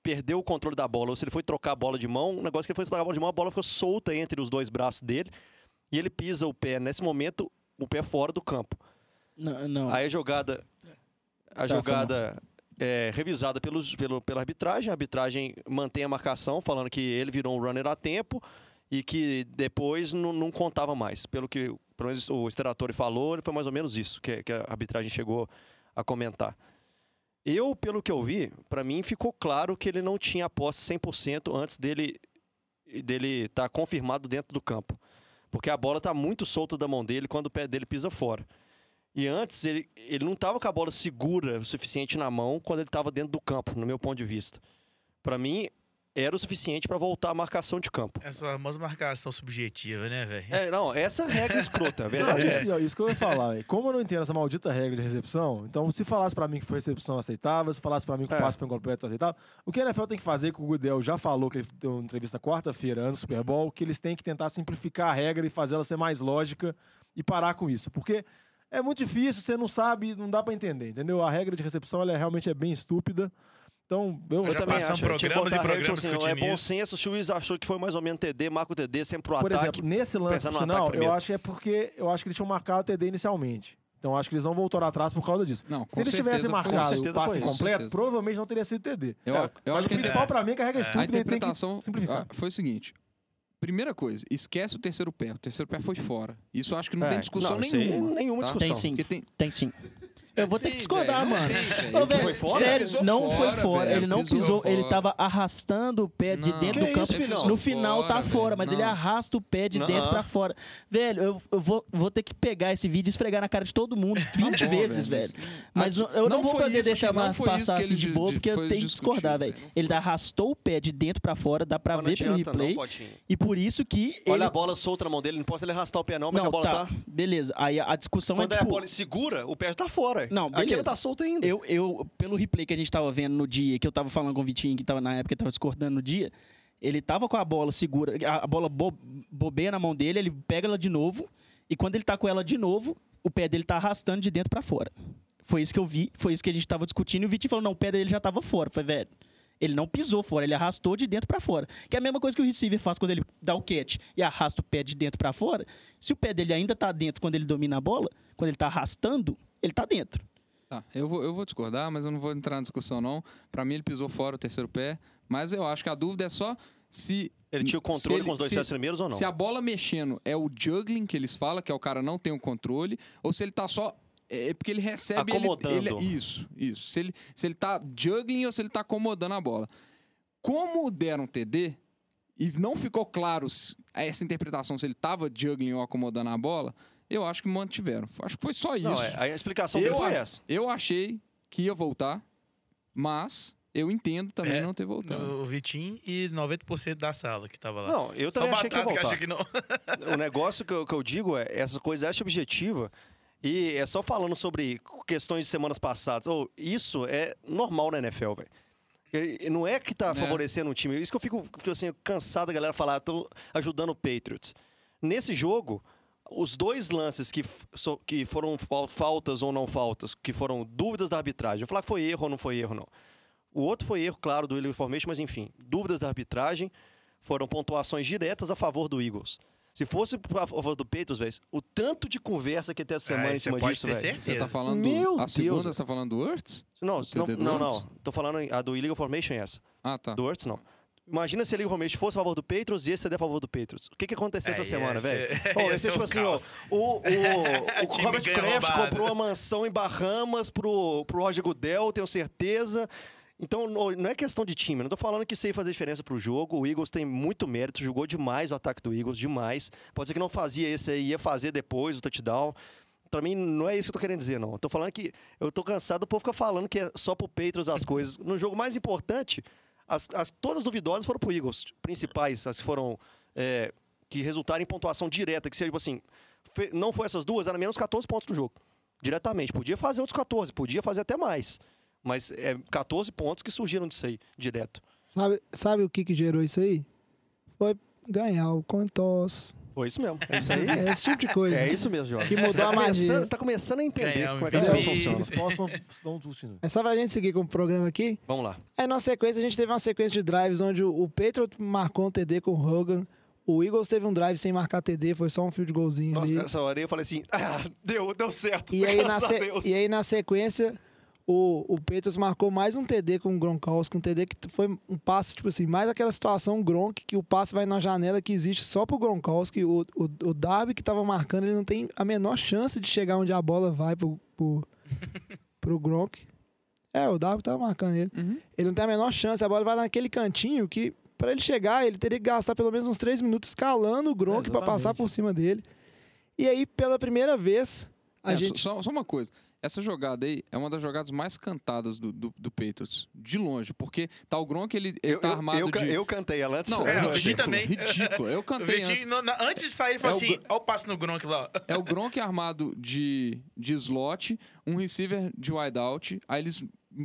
perdeu o controle da bola ou se ele foi trocar a bola de mão. O negócio é que ele foi trocar a bola de mão, a bola ficou solta entre os dois braços dele. E ele pisa o pé, nesse momento, o pé fora do campo. Não, não. Aí a jogada. A Tá, jogada é revisada pelos, pelo, pela arbitragem. A arbitragem mantém a marcação, falando que ele virou um runner a tempo e que depois não, não contava mais. Pelo que pelo menos o Steratori falou, foi mais ou menos isso que, que a arbitragem chegou a comentar. Eu, pelo que eu vi, para mim ficou claro que ele não tinha posse 100% antes dele dele estar confirmado dentro do campo. Porque a bola está muito solta da mão dele quando o pé dele pisa fora. E antes, ele, ele não estava com a bola segura o suficiente na mão quando ele estava dentro do campo, no meu ponto de vista. Para mim, era o suficiente para voltar à marcação de campo. Essa famosa marcação subjetiva, né, velho? É, não, essa é a regra escrota, a verdade Não, é isso, que eu ia falar, velho. Como eu não entendo essa maldita regra de recepção, então se falasse pra mim que foi recepção aceitável, se falasse pra mim que o É. passe foi incompleto aceitável, o que a NFL tem que fazer, que o Goodell já falou, que ele deu uma entrevista quarta-feira antes do Super Bowl, que eles têm que tentar simplificar a regra e fazer ela ser mais lógica e parar com isso. Porque é muito difícil, você não sabe, não dá pra entender, entendeu? A regra de recepção, ela é, realmente é bem estúpida. Então, eu, Eu Já também acho. programas e a regra, programas tipo assim, é bom senso, o juiz achou que foi mais ou menos TD, marca o TD sempre pro Por ataque. exemplo, nesse lance final, eu acho que é porque eu acho que eles tinham marcado o TD inicialmente. Então eu acho que eles não voltaram atrás por causa disso. Não, Se eles tivessem marcado o passe certeza. provavelmente não teria sido TD. Eu, É, eu Mas acho o que principal pra mim é que a regra é a estúpida e que interpretação ah, foi o seguinte. Primeira coisa, esquece o terceiro pé. O terceiro pé foi fora. Isso eu acho que não É, tem discussão não, nenhuma. nenhuma tá? discussão. Tem sim. Porque tem, Tem sim. Eu vou ter que discordar, mano. Ô, velho, foi fora? sério, não foi fora, Ele não pisou ele tava arrastando o pé de dentro do campo. No final tá Fora, mas ele arrasta o pé de dentro pra fora. Velho, eu, vou, ter que pegar esse vídeo e esfregar na cara de todo mundo 20 Tá vezes, velho. mas- eu não, vou poder deixar mais passar assim de boa, porque eu tenho que discordar, velho. Ele arrastou o pé de dentro pra fora, dá pra ver pelo replay. E por isso que Olha a bola solta na mão dele, não pode ele arrastar o pé não, mas a bola tá, tá... beleza. Aí a discussão Quando é é a tipo... bola segura, o pé tá fora. Não, Aqui ele beleza. tá solto ainda. Eu, eu, pelo replay que a gente tava vendo no dia, que eu tava falando com o Vitinho, que tava na época, tava discordando no dia, ele tava com a bola segura, a, bola bo, bobeia na mão dele, ele pega ela de novo, e quando ele tá com ela de novo, o pé dele tá arrastando de dentro pra fora. Foi isso que eu vi, foi isso que a gente tava discutindo, e o Vitinho falou, não, o pé dele já tava fora. Foi, velho, ele não pisou fora, ele arrastou de dentro pra fora. Que é a mesma coisa que o receiver faz quando ele dá o catch e arrasta o pé de dentro pra fora. Se o pé dele ainda tá dentro quando ele domina a bola, quando ele tá arrastando, ele tá dentro. Tá, eu vou, eu vou discordar, mas eu não vou entrar na discussão, não. Pra mim, ele pisou fora o terceiro pé. Mas eu acho que a dúvida é só se. Ele tinha o se controle ele- com os dois se- pés primeiros ou não? Se a bola mexendo é o juggling que eles falam, que é o cara não tem o controle, ou se ele tá só. É porque ele recebe. ele- Acomodando. ele- isso, isso. Se ele, se ele tá juggling ou se ele tá acomodando a bola. Como deram TD, e não ficou claro se- essa interpretação se ele tava juggling ou acomodando a bola, eu acho que mantiveram. Acho que foi só isso. Não, é, a explicação dele Eu foi a- essa. Eu achei que ia voltar, mas eu entendo também É, não ter voltado. O Vitinho e 90% da sala que tava lá. Não, eu Só também achei que que, voltar. acha que não. O negócio que eu, que eu digo é, essa coisa é objetiva e é só falando sobre questões de semanas passadas. Ou isso é normal na NFL, velho. Não é que tá É. favorecendo um time. Isso que eu fico, fico assim, cansado da galera falar, tô ajudando o Patriots. Nesse jogo, os dois lances que, so- que foram fal- faltas ou não faltas, que foram dúvidas da arbitragem. Eu vou falar que foi erro ou não foi erro, não. O outro foi erro, claro, do Illegal Formation, mas enfim, dúvidas da arbitragem foram pontuações diretas a favor do Eagles. Se fosse a favor do Patriots, velho, o tanto de conversa que tem essa semana É, em cima pode disso, velho. Você tá falando Meu a Deus. segunda, você tá falando do Hurts? Não, não, não, não. Tô falando a do Illegal Formation é essa. Ah, tá. Do Hurts, não. Imagina se a Illegal Formation fosse a favor do Patriots e esse CD a favor do Patriots. O que que aconteceu essa Aí semana, velho? Ó, ia esse ser é tipo um assim, ó. caos. O, o, o Time Robert Kraft comprou uma mansão em Bahamas pro, pro Roger Goodell, tenho certeza. Então, não não é questão de time. Não tô falando que isso aí fazer diferença pro jogo. O Eagles tem muito mérito, jogou demais o ataque do Eagles, demais. Pode ser que não fazia esse aí, ia fazer depois o touchdown. Pra mim, não é isso que eu tô querendo dizer, não. Eu tô falando que eu tô cansado do povo ficar falando que é só pro Patriots as coisas. No jogo mais importante, as, as- todas as duvidosas foram pro Eagles. Principais, as que foram. é, que resultaram em pontuação direta, que seja, tipo assim, fe- não foi essas duas, era menos 14 pontos no jogo. Diretamente. Podia fazer outros 14, podia fazer até mais. Mas é 14 pontos que surgiram disso aí, direto. Sabe, sabe o que, que gerou isso aí? Foi ganhar o coin toss. Foi isso mesmo. É isso aí. É esse tipo de coisa. É isso mesmo, Jorge. Que mudou Você tá a magia. começando- Você tá começando a entender Ganhar como é que as coisas funcionam. Os pontos estão discutindo. É só pra gente seguir com o programa aqui. Vamos lá. Aí na sequência a gente teve uma sequência de drives onde o, o Patriot marcou um TD com o Hogan. O Eagles teve um drive sem marcar TD, foi só um field golzinho Nossa, ali. nessa hora eu falei assim, ah, deu, deu certo. E aí, na a se- e aí na sequência, o, o Patriots marcou mais um TD com o Gronkowski, um TD que foi um passe, tipo assim, mais aquela situação Gronk, que o passe vai na janela que existe só pro Gronkowski. O, o, o Darby que tava marcando, ele não tem a menor chance de chegar onde a bola vai pro, pro, pro Gronk. É, o Darby tava marcando ele. Uhum. Ele não tem a menor chance, a bola vai naquele cantinho que, pra ele chegar, ele teria que gastar pelo menos uns três minutos escalando o Gronk É, pra passar por cima dele. E aí, pela primeira vez, a É, gente. só, só uma coisa. Essa jogada aí é uma das jogadas mais cantadas do, do, do Patriots. De longe. Porque tá o Gronk, ele, ele eu, tá eu- armado eu, de... eu cantei ela antes. Não, É, ridículo, também. ridículo. Eu cantei antes. no- na- antes de sair, ele falou É assim: olha o passe no Gronk lá. ó. É o Gronk armado de, de slot, um receiver de wideout, aí eles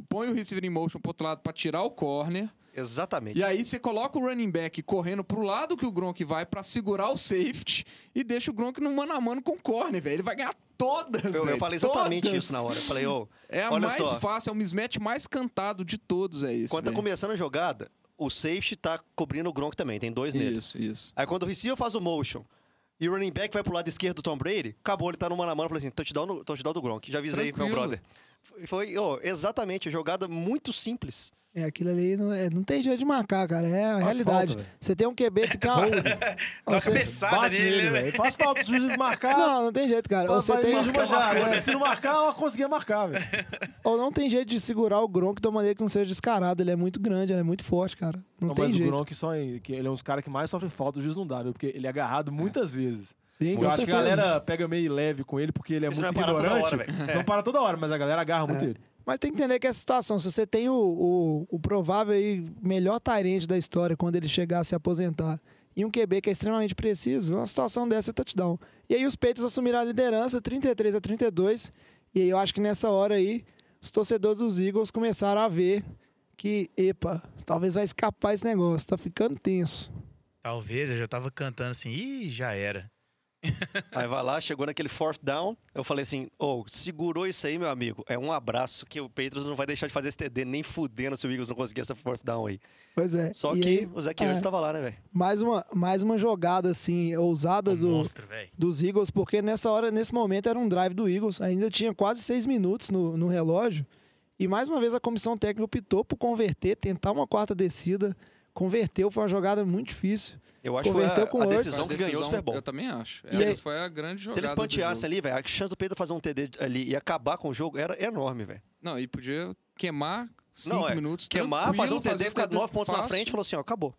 põem o receiver em motion pro outro lado pra tirar o corner, Exatamente. e aí você coloca o running back correndo pro lado que o Gronk vai pra segurar o safety e deixa o Gronk no mano a mano com o corner, velho. Ele vai ganhar todas, Eu, eu velho, falei exatamente todas. isso na hora. Eu falei, ô, É a mais só. fácil, é o mismatch mais cantado de todos, é isso. quando tá velho. começando a jogada, o safety tá cobrindo o Gronk também, tem dois nele. Isso, isso. Aí quando o receiver faz o motion e o running back vai pro lado esquerdo do Tom Brady, acabou, ele tá no mano a mano, eu falei assim, touchdown, no, touchdown do Gronk. Já avisei, meu Tranquilo. brother. Foi, ó, exatamente, jogada muito simples. É, aquilo ali não, é- não tem jeito de marcar, cara. É a realidade. falta, você tem um QB que uma. Dá uma cabeçada nele, né, velho. Faz falta os juízes marcar. Não, não tem jeito, cara. Vai- Você tem, de uma já. Agora, Se não marcar, ela conseguia marcar, velho. ou não tem jeito de segurar o Gronk de uma maneira que não seja descarado. Ele é muito grande, ele é muito forte, cara. Não, Não, tem mas o jeito. Gronk só que ele é um dos caras que mais sofre falta, o juiz não dá, viu? Porque ele é agarrado muitas vezes. Sim, Eu acho que a galera pega meio leve com ele porque ele é muito toda ignorante. hora, não para toda hora, mas a galera agarra muito É. ele. Mas tem que entender que essa situação, se você tem o, o, o provável aí, melhor Tyrande da história quando ele chegar a se aposentar e um QB que é extremamente preciso, uma situação dessa é touchdown. E aí os Peitos assumiram a liderança 33 a 32. E aí eu acho que nessa hora aí, os torcedores dos Eagles começaram a ver que, epa, talvez vai escapar esse negócio, tá ficando tenso. Talvez, eu já tava cantando assim, ih, já era. Aí vai lá, chegou naquele fourth down, eu falei assim, ô, segurou isso aí, meu amigo, é um abraço que o Patriots não vai deixar de fazer esse TD nem fudendo se o Eagles não conseguir essa fourth down aí. Pois é. Só E que aí, o Zach é. Ertz tava lá, né, velho? mais uma, mais uma jogada assim, ousada Um do, monstro, dos Eagles, porque nessa hora, nesse momento, era um drive do Eagles. Ainda tinha quase seis minutos no, no relógio. E mais uma vez a comissão técnica optou por converter, tentar uma quarta descida. Converteu, foi uma jogada muito difícil. Eu acho que foi a, com a decisão A que ganhou o Super Bowl. Eu também acho. E Essa aí- foi a grande Se jogada eles do panteassem ali, velho, a chance do Pedro fazer um TD ali e acabar com o jogo era enorme, velho. Não, e podia queimar cinco Não, é. minutos. Queimar, fazer um TD, ficar TD nove pontos na fácil. frente e falou assim, ó, acabou.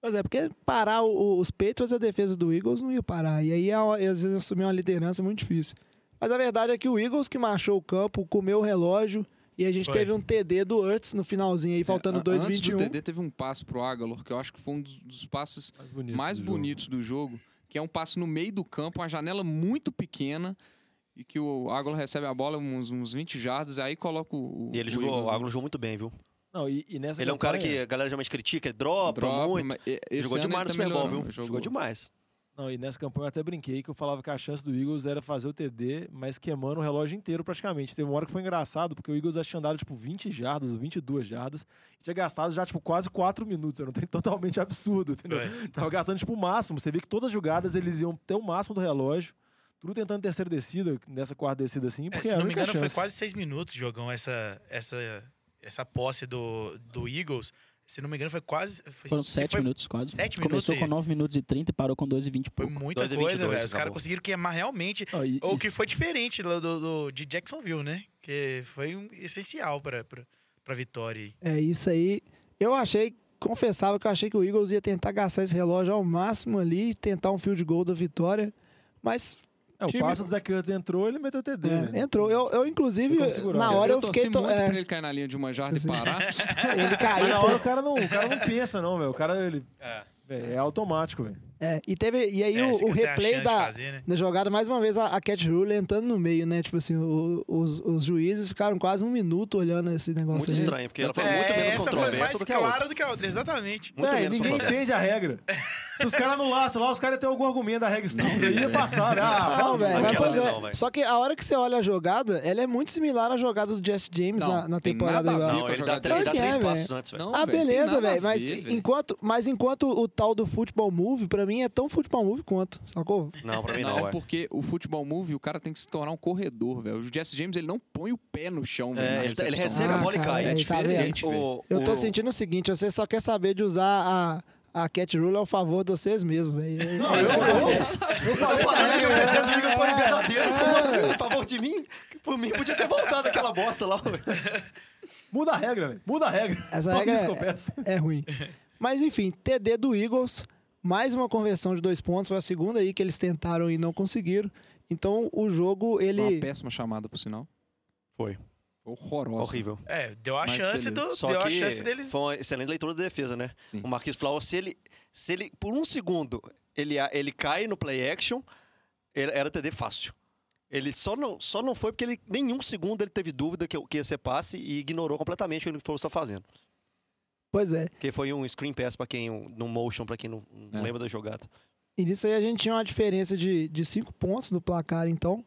Pois é, porque parar o- os Patriots, a defesa do Eagles não ia parar. E aí eles iam assumir uma liderança muito difícil. Mas a verdade é que o Eagles que marchou o campo, comeu o relógio. E a gente Foi. teve um TD do Hurts no finalzinho aí, faltando É, a- Antes do 2,21. TD teve um passe pro Agalor, que eu acho que foi um dos, dos passes Mais bonito. mais do jogo. bonitos do jogo, que é um passe no meio do campo, uma janela muito pequena, e que o Agalor recebe a bola uns, uns 20 jardas, aí coloca o. E ele o jogou, Eagles o Águilo jogou muito bem, viu? Não, e, e nessa Ele é um cara que a galera geralmente critica, ele dropa, Dropa, muito. Jogou demais no Super Bowl, viu? Jogou demais. Não, e nessa campanha eu até brinquei que eu falava que a chance do Eagles era fazer o TD, mas queimando o relógio inteiro praticamente. Teve uma hora que foi engraçado, porque o Eagles acho que tinha andado tipo 20 jardas, ou 22 jardas, e tinha gastado já tipo quase 4 minutos. Era um trem totalmente absurdo, entendeu? Foi. Tava gastando tipo o máximo. Você vê que todas as jogadas eles iam ter o máximo do relógio, tudo tentando terceira descida, nessa quarta descida assim, É, porque se era a não me engano, foi chance. quase seis minutos, jogão, essa, essa, essa posse do, do Eagles. Se não me engano, foi quase. Foi, Foram se sete foi, minutos quase. sete Começou minutos com aí. 9 minutos e 30 e parou com 2 e 20 e Foi pouco. muita 2 e coisa, 22 velho. Os caras conseguiram queimar realmente Não, e- o e que foi diferente do, do- do- de Jacksonville, né? Que foi um, essencial pra, pra, pra vitória aí. É isso aí. Eu achei, confessava que eu achei que o Eagles ia tentar gastar esse relógio ao máximo ali, tentar um field goal da vitória. Mas É, o time- passo do Zach Ertz entrou, ele meteu o TD, é, né? entrou. Eu, eu inclusive, na hora eu, torci fiquei. to- muito é, pra ele cair na linha de uma jarda e Assim. parar. ele caiu. na hora o cara não, o cara não pensa, não, velho. O cara, ele. velho, é automático, velho. É, e teve. E aí É, o, o replay da, fazer, né? da jogada, mais uma vez, a, a Cat Rule entrando no meio, né? Tipo assim, o- os, os juízes ficaram quase um minuto olhando esse negócio Muito aí. estranho, porque ela foi tô- muito É, menos essa foi mais controversa do que a clara do que a outra, exatamente. Muito Véi, menos ninguém entende a regra. Se os caras anulassem lá, os caras iam ter algum argumento da regra estúpida. Ia passar, né? Ah, Não, velho, mas pois é. não. Só que a hora que você olha a jogada, ela é muito similar à jogada do Jesse James Não, na, na tem temporada igual. Não, ele dá, três- dá três é, passos antes, velho. Não, Ah, beleza, velho. Mas enquanto, mas enquanto o tal do futebol move, pra mim é tão futebol move quanto, sacou? Não, pra mim Não, não, é é. porque o futebol move, o cara tem que se tornar um corredor, velho. O Jesse James, ele não põe o pé no chão, É, ele, ele recepção. recebe a Ah, bola e cara, cai. É tá diferente, velho. O- Eu tô o- sentindo o seguinte, você só quer saber de usar a, a Cat Rule ao favor de vocês mesmos, velho. Não, É eu que não. Eu falei que o Pedro Rodrigues foi verdadeiro. Como assim? A favor de mim? Por mim, podia ter voltado aquela bosta lá. velho. Muda a regra, velho. Muda a regra. Essa Só regra isso que eu é-. É ruim. Mas enfim, TD do Eagles, mais uma conversão de dois pontos, foi a segunda aí que eles tentaram e não conseguiram. Então o jogo, Foi ele. Uma péssima chamada, por sinal. Foi. Horrorosa. Horrível. É, deu a Mas chance beleza. do. Só deu a que chance deles. foi uma excelente leitura da defesa, né? Sim. O Marquis Flowers, se ele, se ele, por um segundo, ele, ele cai no play action, ele- era TD fácil. Ele só não, só não foi porque ele, nenhum segundo ele teve dúvida que, que ia ser passe e ignorou completamente o que ele falou estar fazendo. Pois é. Porque foi um screen pass pra quem, um, no motion pra quem não, não É. lembra da jogada. E nisso aí a gente tinha uma diferença de, de cinco pontos no placar, então.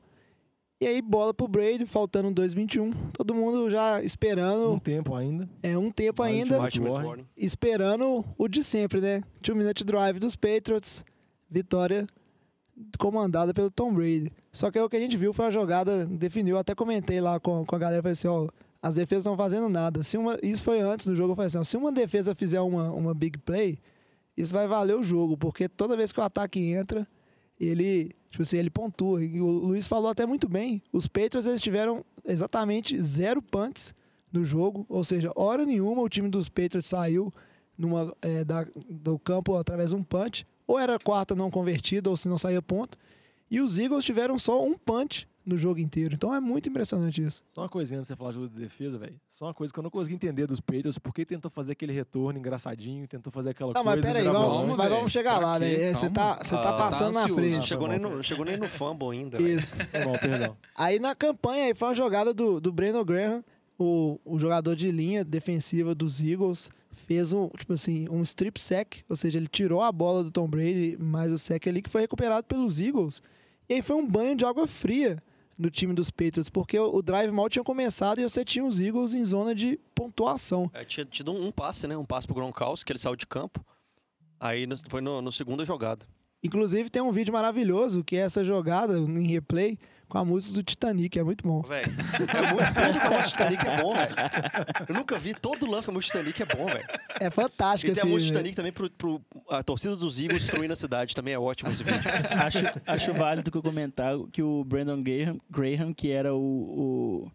E aí, bola pro Brady, faltando 2,21. Todo mundo já esperando. Um tempo ainda. É um tempo Mais ainda. warning. esperando o de sempre, né? Two minute drive dos Patriots, vitória comandada pelo Tom Brady. Só que aí o que a gente viu foi a jogada, definiu, até comentei lá com, com a galera, falei assim, ó, as defesas estão fazendo nada. Se uma, isso foi antes do jogo, eu falei assim, ó, se uma defesa fizer uma, uma big play, isso vai valer o jogo, porque toda vez que o ataque entra, ele, tipo assim, ele pontua. E o Luiz falou até muito bem, os Patriots eles tiveram exatamente zero punts no jogo, ou seja, hora nenhuma o time dos Patriots saiu numa, é, da- do campo através de um punch, ou era quarta não convertida, ou se não saía ponto. E os Eagles tiveram só um punch no jogo inteiro. Então é muito impressionante isso. Só uma coisinha antes de você falar de jogo de defesa, velho. Só uma coisa que eu não consegui entender dos Patriots, por que tentou fazer aquele retorno engraçadinho, tentou fazer aquela Não, coisa... mas peraí, vamos. Calma, mas vamos chegar Pra lá, velho. Você tá, você tá Ah, passando tá na frente. Não chegou, nem no, não chegou nem no fumble ainda. Isso. Tá bom, perdão. Aí na campanha aí foi uma jogada do, do Brandon Graham, o, o jogador de linha defensiva dos Eagles, fez um, tipo assim, um strip sack, ou seja, ele tirou a bola do Tom Brady, mas o sack ali que foi recuperado pelos Eagles. E aí foi um banho de água fria no time dos Patriots, porque o, drive mal tinha começado e você tinha os Eagles em zona de pontuação. É, tinha tido um, passe, né? Um passe pro Gronkowski, que ele saiu de campo. Aí foi no, no segunda jogada. Inclusive tem um vídeo maravilhoso que é essa jogada em replay com a música do Titanic, é muito bom. Velho, é muito, que a música Titanic é bom, velho. Eu nunca vi, todo lance com a música Titanic é bom, velho. É fantástico E tem a esse música vídeo. Titanic também pro, pro a torcida dos Eagles destruindo a cidade, também é ótimo esse vídeo. acho, acho válido que eu comentar que o Brandon Graham, Graham que era o, o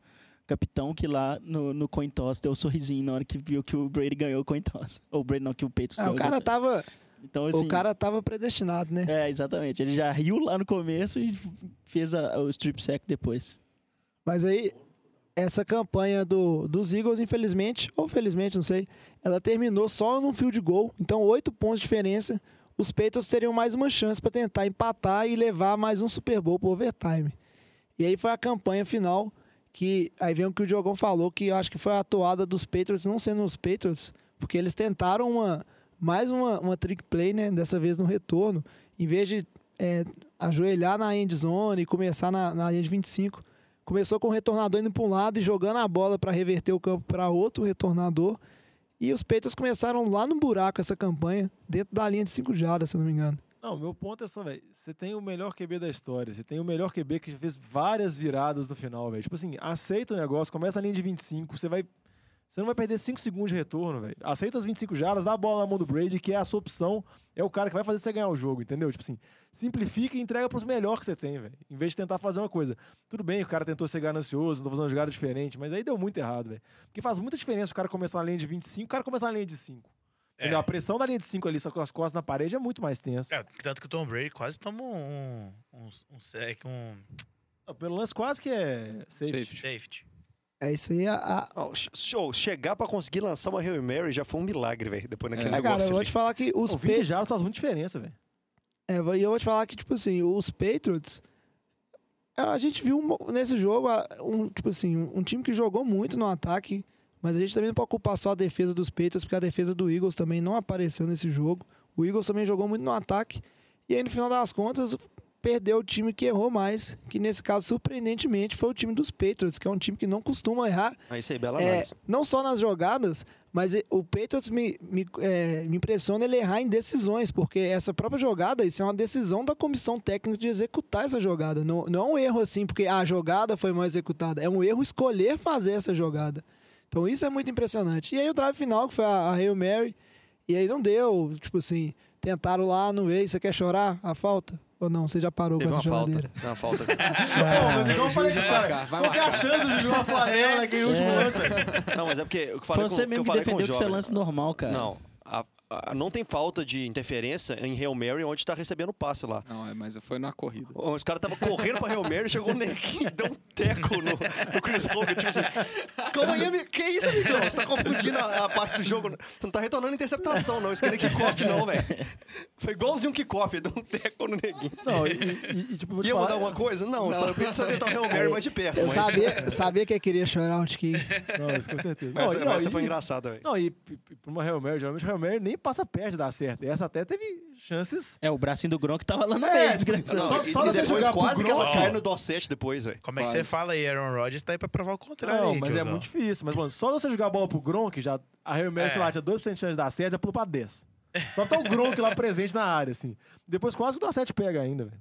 capitão que lá no, no coin toss deu um sorrisinho na hora que viu que o Brady ganhou o coin toss. Ou o Brady não, que o Patriots Ah, ganhou. o cara tava, então, assim, o cara tava predestinado, né? É, exatamente. Ele já riu lá no começo e fez a- o strip sack depois. Mas aí, essa campanha do, dos Eagles, infelizmente, ou felizmente, não sei, ela terminou só num field goal. Então, oito pontos de diferença. Os Patriots teriam mais uma chance para tentar empatar e levar mais um Super Bowl pro overtime. E aí foi a campanha final que aí vem o que o Diogão falou, que eu acho que foi a atuada dos Patriots, não sendo os Patriots, porque eles tentaram uma mais uma, uma trick play, né, dessa vez no retorno, em vez de é, ajoelhar na end zone e começar na, na linha de 25. Começou com o retornador indo para um lado e jogando a bola para reverter o campo para outro retornador. E os Patriots começaram lá no buraco essa campanha, dentro da linha de 5 jardas, se não me engano. Não, meu ponto é só, velho. Você tem o melhor QB da história. Você tem o melhor QB que já fez várias viradas no final, velho. Tipo assim, aceita o negócio, começa na linha de 25, você vai. Você não vai perder 5 segundos de retorno, velho. Aceita as 25 jardas, dá a bola na mão do Brady, que é a sua opção. É o cara que vai fazer você ganhar o jogo, entendeu? Tipo assim, simplifica e entrega pros melhores que você tem, velho. Em vez de tentar fazer uma coisa. Tudo bem, o cara tentou ser ganancioso, tentou fazer uma jogada diferente, mas aí deu muito errado, velho. Porque faz muita diferença o cara começar na linha de 25, o cara começar na linha de 5. É. A pressão da linha de 5 ali, só com as costas na parede, é muito mais tenso. É, tanto que o Tom Brady quase tomou um. Um. Um. sec, um Não, Pelo lance quase que é safety. Safety. safety. É isso aí. A, a- Não, sh- show, chegar pra conseguir lançar uma Hail Mary já foi um milagre, velho. Depois naquele É, é, negócio cara, eu vou ali. te falar que os Os Pa- 20 jardas faz muita diferença, velho. É, e eu vou te falar que, tipo assim, os Patriots. A gente viu nesse jogo, um, tipo assim, um, um time que jogou muito no ataque, mas a gente também não pode culpar só a defesa dos Patriots, porque a defesa do Eagles também não apareceu nesse jogo. O Eagles também jogou muito no ataque. E aí, no final das contas, perdeu o time que errou mais, que nesse caso, surpreendentemente, foi o time dos Patriots, que é um time que não costuma errar Aí isso aí, bela é, análise. não só nas jogadas, mas o Patriots me, me, é, me impressiona ele errar em decisões, porque essa própria jogada, isso é uma decisão da comissão técnica de executar essa jogada. Não, não é um erro assim, porque a jogada foi mal executada. É um erro escolher fazer essa jogada. Então isso é muito impressionante. E aí o drive final, que foi a, a Hail Mary, e aí não deu, tipo assim, tentaram lá, não veio, você quer chorar a falta? Ou não, você já parou Teve com essa falta. geladeira? Teve uma falta. Pô, mas igual eu falei com os Vai caras. achando de jogar uma flanela naquele último É. lance. Não, mas é porque eu Foi falei com, você que eu mesmo que defendeu que isso é lance normal, cara. Não, não tem falta de interferência em Hail Mary onde tá recebendo o passe lá. Não, é, mas foi na corrida. Os caras estavam correndo pra Hail Mary, chegou o neguinho, deu um teco no, no Chris Hogan, tipo assim, calma aí, amigo, que isso, amigão? Você tá confundindo a, a parte do jogo. Você não tá retornando interceptação, não, isso não é kickoff, não, velho. Foi igualzinho um kickoff, deu um teco no neguinho. Não, e, e- e, tipo, vou te Ia falar. mudar alguma coisa? Não, só eu só tentar o Hail Mary mais de perto. Eu mas sabia, sabia que eu queria chorar um tiquinho. Não, isso com certeza. mas Não, e- não, mas essa e- foi engraçada, velho. Não, e p- pra uma Hail Mary, geralmente Hail Mary nem passa perto de dar certo. Essa até teve chances. É, o bracinho do Gronk tava lá no É, meio, tipo assim, desgraçado. só- e, só e você depois quase que ela cai no Dorset depois, velho. Como é que você fala aí, Aaron Rodgers tá aí pra provar o contrário Não, aí, mas é muito difícil. Mas, mano, só você jogar a bola pro Gronk, já, a Hail Mary, É. lá, tinha 2% de chance de dar certo, já pulou pra 10. Só tá o Gronk lá presente na área, assim. Depois quase que o Dorset pega ainda, velho.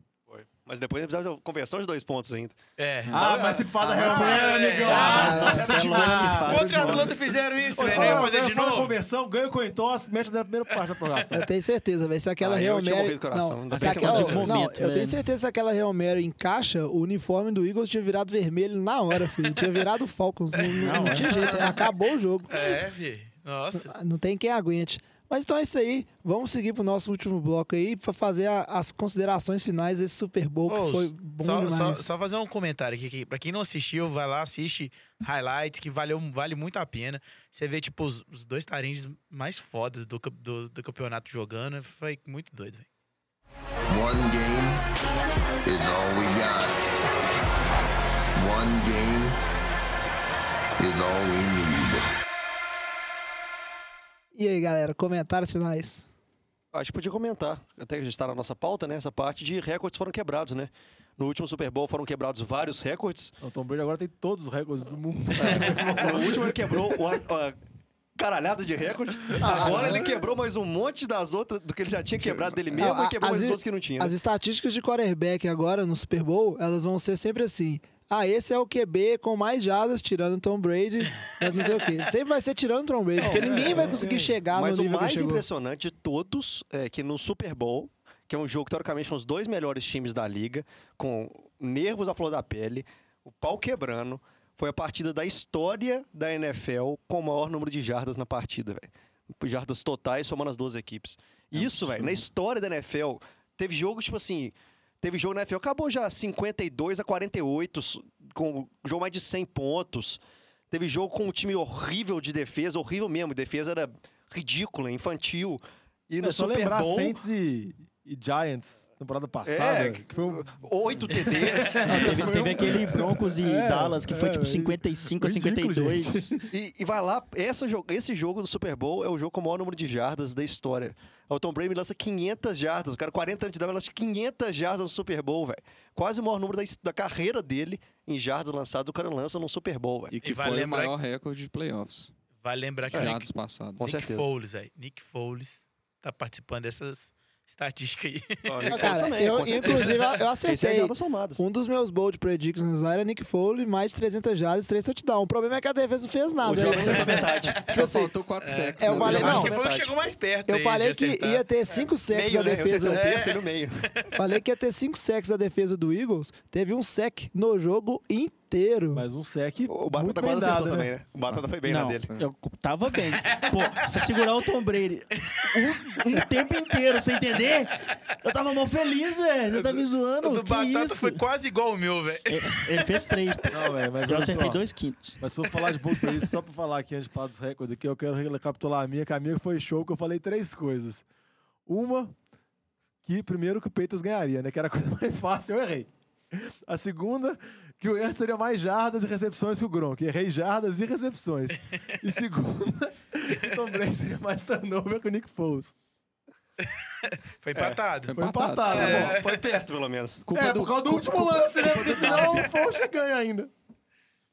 Mas depois precisava de conversão de dois pontos ainda. É. Ah, mas se faz a Hail Ah, é. amigão. Ah, Ah, é. Contra a Faz Atlanta fizeram isso, velho. fala, ia fazer fala, de fala a novo. conversão, ganha o coin toss, mexe na primeira parte da prorrogação. Eu tenho certeza, velho. Se aquela Ah, tinha Mary. Não, se aquela, não, Momento, eu tenho velho. certeza que se aquela Hail Mary encaixa, o uniforme do Eagles tinha virado vermelho na hora, filho. Tinha virado Falcons. Não, não- não tinha jeito. Acabou o jogo. É, fi. Nossa. Não tem quem aguente. Mas então é isso aí. Vamos seguir pro nosso último bloco aí pra fazer a- as considerações finais desse Super Bowl Ô, que foi bom só, demais. só, só fazer um comentário aqui. Que, pra quem não assistiu, vai lá, assiste highlights, que valeu, vale muito a pena. Você vê, tipo, os, os dois tarinhos mais fodas do, do, do campeonato jogando. Foi muito doido, velho. One game is all we got. One game is all we need. E aí, galera, comentários finais. Acho que podia comentar, até que já está na nossa pauta, né? Essa parte de recordes foram quebrados, né? No último Super Bowl foram quebrados vários recordes. O Tom Brady agora tem todos os recordes do mundo. No último ele quebrou o- a caralhada de recordes. Agora ele quebrou mais um monte das outras do que ele já tinha quebrado dele mesmo Ah, e quebrou as mais outros que não tinha. né? As estatísticas de quarterback agora no Super Bowl, elas vão ser sempre assim. Ah, esse é o QB com mais jadas, tirando Tom Brady, mas não sei o quê. Sempre vai ser tirando Tom Brady, porque ninguém vai conseguir chegar Mas no o nível que mais chegou. impressionante de todos é que no Super Bowl, que é um jogo que teoricamente são os dois melhores times da liga, com nervos à flor da pele, o pau quebrando, foi a partida da história da NFL com o maior número de jardas na partida, velho. Jardas totais somando as duas equipes. Isso, velho, na história da NFL, teve jogo, tipo assim, teve jogo na NFL, acabou já 52 a 48, su- com jogo mais de 100 pontos. Teve jogo com um time horrível de defesa, horrível mesmo, defesa era ridícula, infantil. E no É só Super lembrar Bowl, Saints e, e Giants. temporada passada. É, que foi um... Oito TDs. Não, teve, teve aquele Broncos e É, Dallas que foi é, tipo é 55 a ridículo, 52. E, e vai lá, essa, esse jogo do Super Bowl é o jogo com o maior número de jardas da história. O Tom Brady lança 500 jardas, o cara 40 anos de idade lança 500 jardas no Super Bowl, velho. Quase o maior número da, da carreira dele em jardas lançadas, o cara lança no Super Bowl, velho. E que E foi lembrar o maior recorde de playoffs. Vai lembrar que o Jardas Nick. Foles, velho. Nick Foles tá participando dessas estatísticas aí. Ah, Nick cara, também, eu, inclusive, eu é acertei. jardas somadas. Um dos meus bold predictions lá era Nick Foley, mais de 300 jardas, 3 touchdowns. O problema é que a defesa não fez O nada. jogo né? você tá metade. Só assim, faltou quatro sacks. é, eu né? falei, não, que foi o que chegou mais perto eu aí falei que acertar. ia ter 5 sacks Meio, da né? Eu acertei defesa. e no meio. Falei que ia ter 5 sacks da defesa do Eagles. Teve um sack no jogo inteiro. Mas um sec O muito Batata bem quase dado, acertou né? também, né? O Batata foi bem na Não, dele. eu tava bem. Pô, você segurar o Tom Brady um, um tempo inteiro, sem entender? Eu tava mó feliz, velho. Você tá me zoando? O do que Batata isso? foi quase igual o meu, velho. Ele, ele fez três. Não, velho, mas Eu acertei só. dois quintos. Mas se for falar de bold prediction, só pra falar aqui antes de falar dos recordes aqui, eu quero recapitular a minha, que a minha foi show, que eu falei três coisas. Uma, que primeiro que o Peitos ganharia, né? Que era a coisa mais fácil, eu errei. A segunda, que o Ertz seria mais jardas e recepções que o Gronk. Errei jardas e recepções. E segunda, que o Tom Brady seria mais turnover que o Nick Foles. Foi empatado. Foi Foi empatado. empatado, É. bom. Foi perto, pelo menos. Culpa é, do- por causa do culpa- último lance, né? Porque senão o Foles ganha ainda.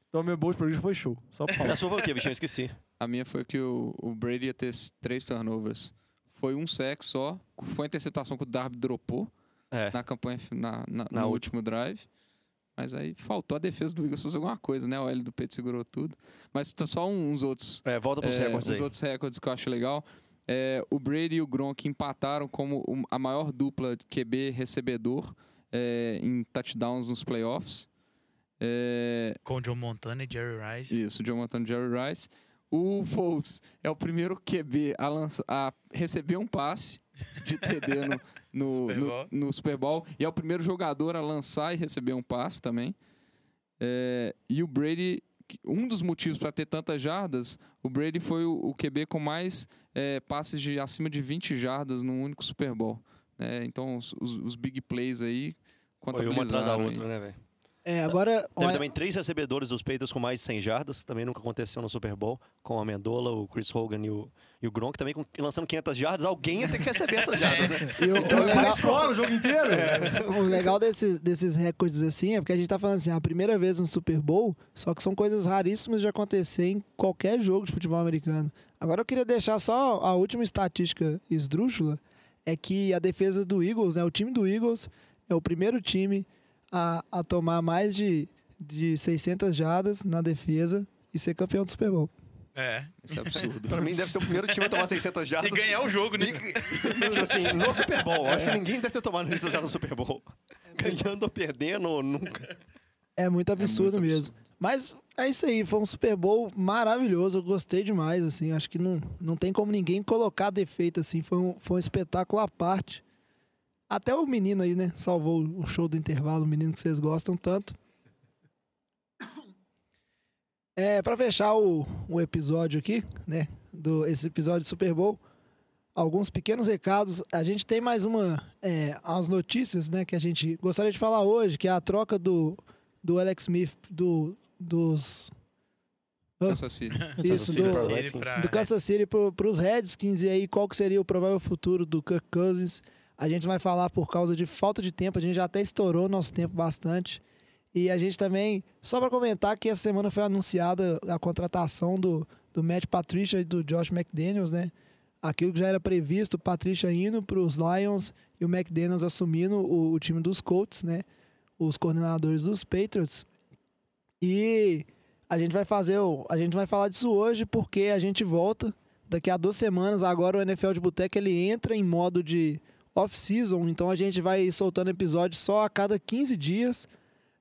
Então, meu bold prediction foi show. Só pra A sua foi o quê, bichão? Esqueci. A minha foi que o, o Brady ia ter três turnovers. Foi um sec só. Foi a interceptação que o Darby dropou É. na campanha, na, na- Na no última. último drive. Mas aí faltou a defesa do Eagles fazer alguma coisa, né? O L do Peito segurou tudo. Mas tá só uns outros É, volta pros é, recordes os aí. outros recordes que eu acho legal. É, o Brady e o Gronk empataram como a maior dupla de QB recebedor é, em touchdowns nos playoffs. É, Com o John Montana e Jerry Rice. isso, John Montana e Jerry Rice. O Foles é o primeiro QB a, lança- a receber um passe de TD no, no, Super no- Bowl. no Super Bowl. E é o primeiro jogador a lançar e receber um passe também. É, e o Brady, um dos motivos para ter tantas jardas, o Brady foi o, o QB com mais é, passes de acima de 20 jardas num único Super Bowl. É, então, os, os- os big plays aí Foi uma atrás da contabilizaram aí. outra, né, velho? É, agora. Teve também três recebedores dos Patriots com mais de 100 jardas. Também nunca aconteceu no Super Bowl. Com a Mendola, o Chris Hogan e o, e o Gronk. Também com- lançando 500 jardas. Alguém ia ter que receber essas jardas, né? e o- o legal- fora o jogo inteiro? O legal desses, desses recordes assim é porque a gente tá falando assim, a primeira vez no Super Bowl, só que são coisas raríssimas de acontecer em qualquer jogo de futebol americano. Agora eu queria deixar só a última estatística esdrúxula, é que a defesa do Eagles, né, o time do Eagles é o primeiro time a, a tomar mais de, de 600 jardas na defesa e ser campeão do Super Bowl. É. Isso é absurdo. Pra mim, deve ser o primeiro time a tomar 600 E jardas. ganhar o jogo, né? Tipo assim, no Super Bowl. Acho que ninguém deve ter tomado 600 jardas no Super Bowl. Ganhando ou perdendo, ou nunca. É muito absurdo muito mesmo. Mas é isso aí, foi um Super Bowl maravilhoso, eu gostei demais, assim, acho que não, não tem como ninguém colocar defeito, assim, foi um, foi um espetáculo à parte. Até o menino aí, né, salvou o show do intervalo, o menino que vocês gostam tanto. É, para fechar o, o episódio aqui, né, do, esse episódio do Super Bowl, alguns pequenos recados. A gente tem mais uma, é, as notícias, né, que a gente gostaria de falar hoje, que é a troca do, do Alex Smith do, dos Kansas City. isso do, do Kansas City para os Redskins e aí qual que seria o provável futuro do Kirk Cousins. A gente vai falar por causa de falta de tempo, a gente já até estourou nosso tempo bastante. E a gente também, só para comentar que essa semana foi anunciada a contratação do, do Matt Patricia e do Josh McDaniels, né? Aquilo que já era previsto, Patricia indo para os Lions e o McDaniels assumindo o, o time dos Colts, né? Os coordenadores dos Patriots. E a gente vai fazer, a gente vai falar disso hoje porque a gente volta daqui a duas semanas. Agora o NFL de Boteco ele entra em modo de off-season, então a gente vai soltando episódio só a cada 15 dias,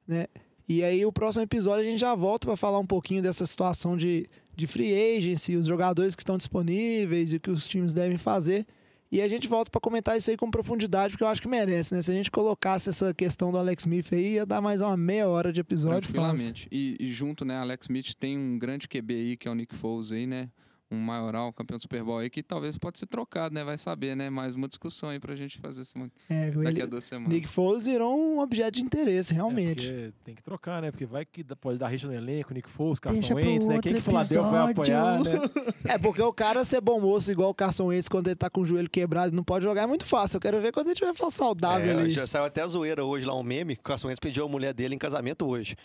né? E aí o próximo episódio a gente já volta para falar um pouquinho dessa situação de, de free agency, os jogadores que estão disponíveis e o que os times devem fazer. E a gente volta para comentar isso aí com profundidade, porque eu acho que merece, né? Se a gente colocasse essa questão do Alex Smith aí, ia dar mais uma meia hora de episódio. Tranquilamente. E, e junto, né, Alex Smith tem um grande QB aí, que é o Nick Foles aí, né? Um maioral, um campeão do Super Bowl aí, que talvez pode ser trocado, né? Vai saber, né? Mais uma discussão aí pra gente fazer semana, É, daqui ele, a duas semanas. Nick Foles virou um objeto de interesse, É, realmente. porque tem que trocar, né? Porque vai que pode dar rixa no elenco, Nick Foles, Carson Wentz, né? Quem que Philadelphia vai apoiar, né? É, porque o cara ser bom moço igual o Carson Wentz quando ele tá com o joelho quebrado e não pode jogar é muito fácil. Eu quero ver quando ele tiver saudável É, ali. já saiu até a zoeira hoje lá, um meme, que o Carson Wentz pediu a mulher dele em casamento hoje.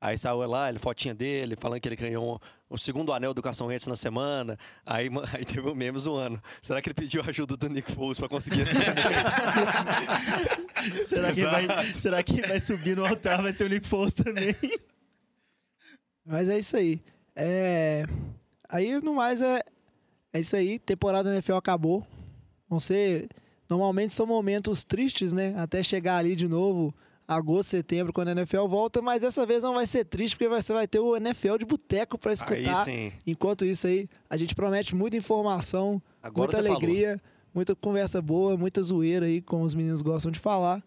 Aí saiu lá, ele, fotinha dele, falando que ele ganhou o segundo anel do Carson Wentz na semana. Aí, aí teve um meme zoando. Será que ele pediu a ajuda do Nick Foles pra conseguir esse anel? será, que vai, será que vai subir no altar? Vai ser o Nick Foles também. Mas é isso aí. É... Aí, no mais, é... é isso aí. Temporada da NFL acabou. Vão ser... Normalmente são momentos tristes, né? Até chegar ali de novo, agosto, setembro, quando a NFL volta. Mas dessa vez não vai ser triste, porque você vai ter o NFL de boteco pra aí escutar. sim. Enquanto isso aí, a gente promete muita informação, Agora muita você falou. alegria, muita conversa boa, muita zoeira aí, como os meninos gostam de falar.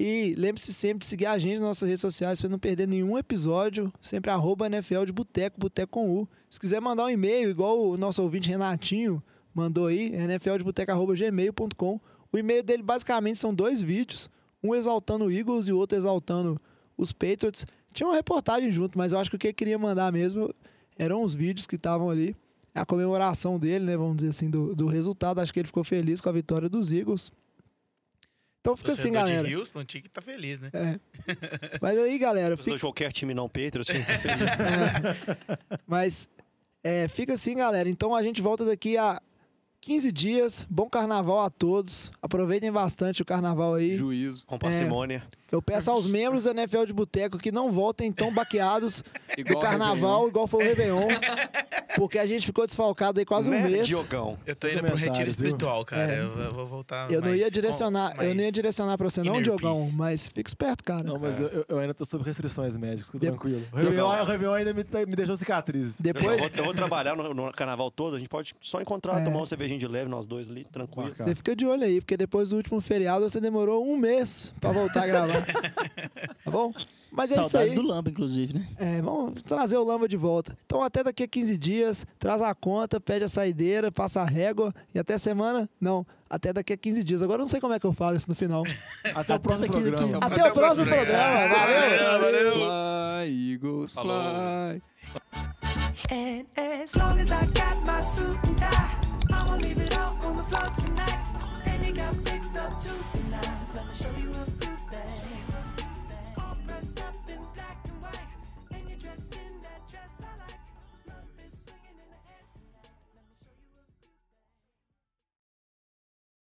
E lembre-se sempre de seguir a gente nas nossas redes sociais para não perder nenhum episódio. Sempre arroba NFL de Boteco, Boteco com U. Se quiser mandar um e-mail, igual o nosso ouvinte Renatinho mandou aí, nfldeboteco.gmail.com. O e-mail dele basicamente são dois vídeos, um exaltando o Eagles e o outro exaltando os Patriots. Tinha uma reportagem junto, mas eu acho que o que ele queria mandar mesmo eram os vídeos que estavam ali. A comemoração dele, né? Vamos dizer assim, do, do resultado. Acho que ele ficou feliz com a vitória dos Eagles. Então fica assim, galera. de Houston tinha que tá feliz, né? É. Mas aí, galera, fica, qualquer time não Patriots, sim. mas é, fica assim, galera. Então a gente volta daqui a 15 dias. Bom carnaval a todos. Aproveitem bastante o carnaval aí. Juízo. com parcimônia. Eu peço aos membros do NFL de Boteco que não voltem tão baqueados do carnaval igual foi o Réveillon. Porque a gente ficou desfalcado aí quase um né, mês. Diogão? Eu tô indo pro retiro espiritual, cara. É. Eu vou- vou voltar. Eu não mais ia com- direcionar, eu não ia direcionar pra você não, Diogão, peace. mas fica esperto, cara. Não, mas eu, eu- eu ainda tô sob restrições médicas, De- tranquilo. O Réveillon, o Réveillon ainda me, me deixou cicatrizes. Eu Depois vou, eu vou trabalhar no, no carnaval todo, a gente pode só encontrar, É. tomar uma cervejinha de leve, nós dois ali, tranquilo. Você fica de olho aí, porque depois do último feriado você demorou um mês pra voltar a gravar. Tá bom? Mas é isso Saudade aí. do Lamba, inclusive, né? É, vamos trazer o Lamba de volta. Então, até daqui a 15 dias, traz a conta, pede a saideira, passa a régua e até semana. Não, até daqui a 15 dias. Agora eu não sei como é que eu falo isso no final. Até o próximo programa. daqui- Até, o próximo programa. Valeu! valeu. Fly, Eagles, Falou. fly. And as long as I got my suit and tie, I'ma leave it all on the floor tonight. And it got fixed up to the nines. Let me show you a stop.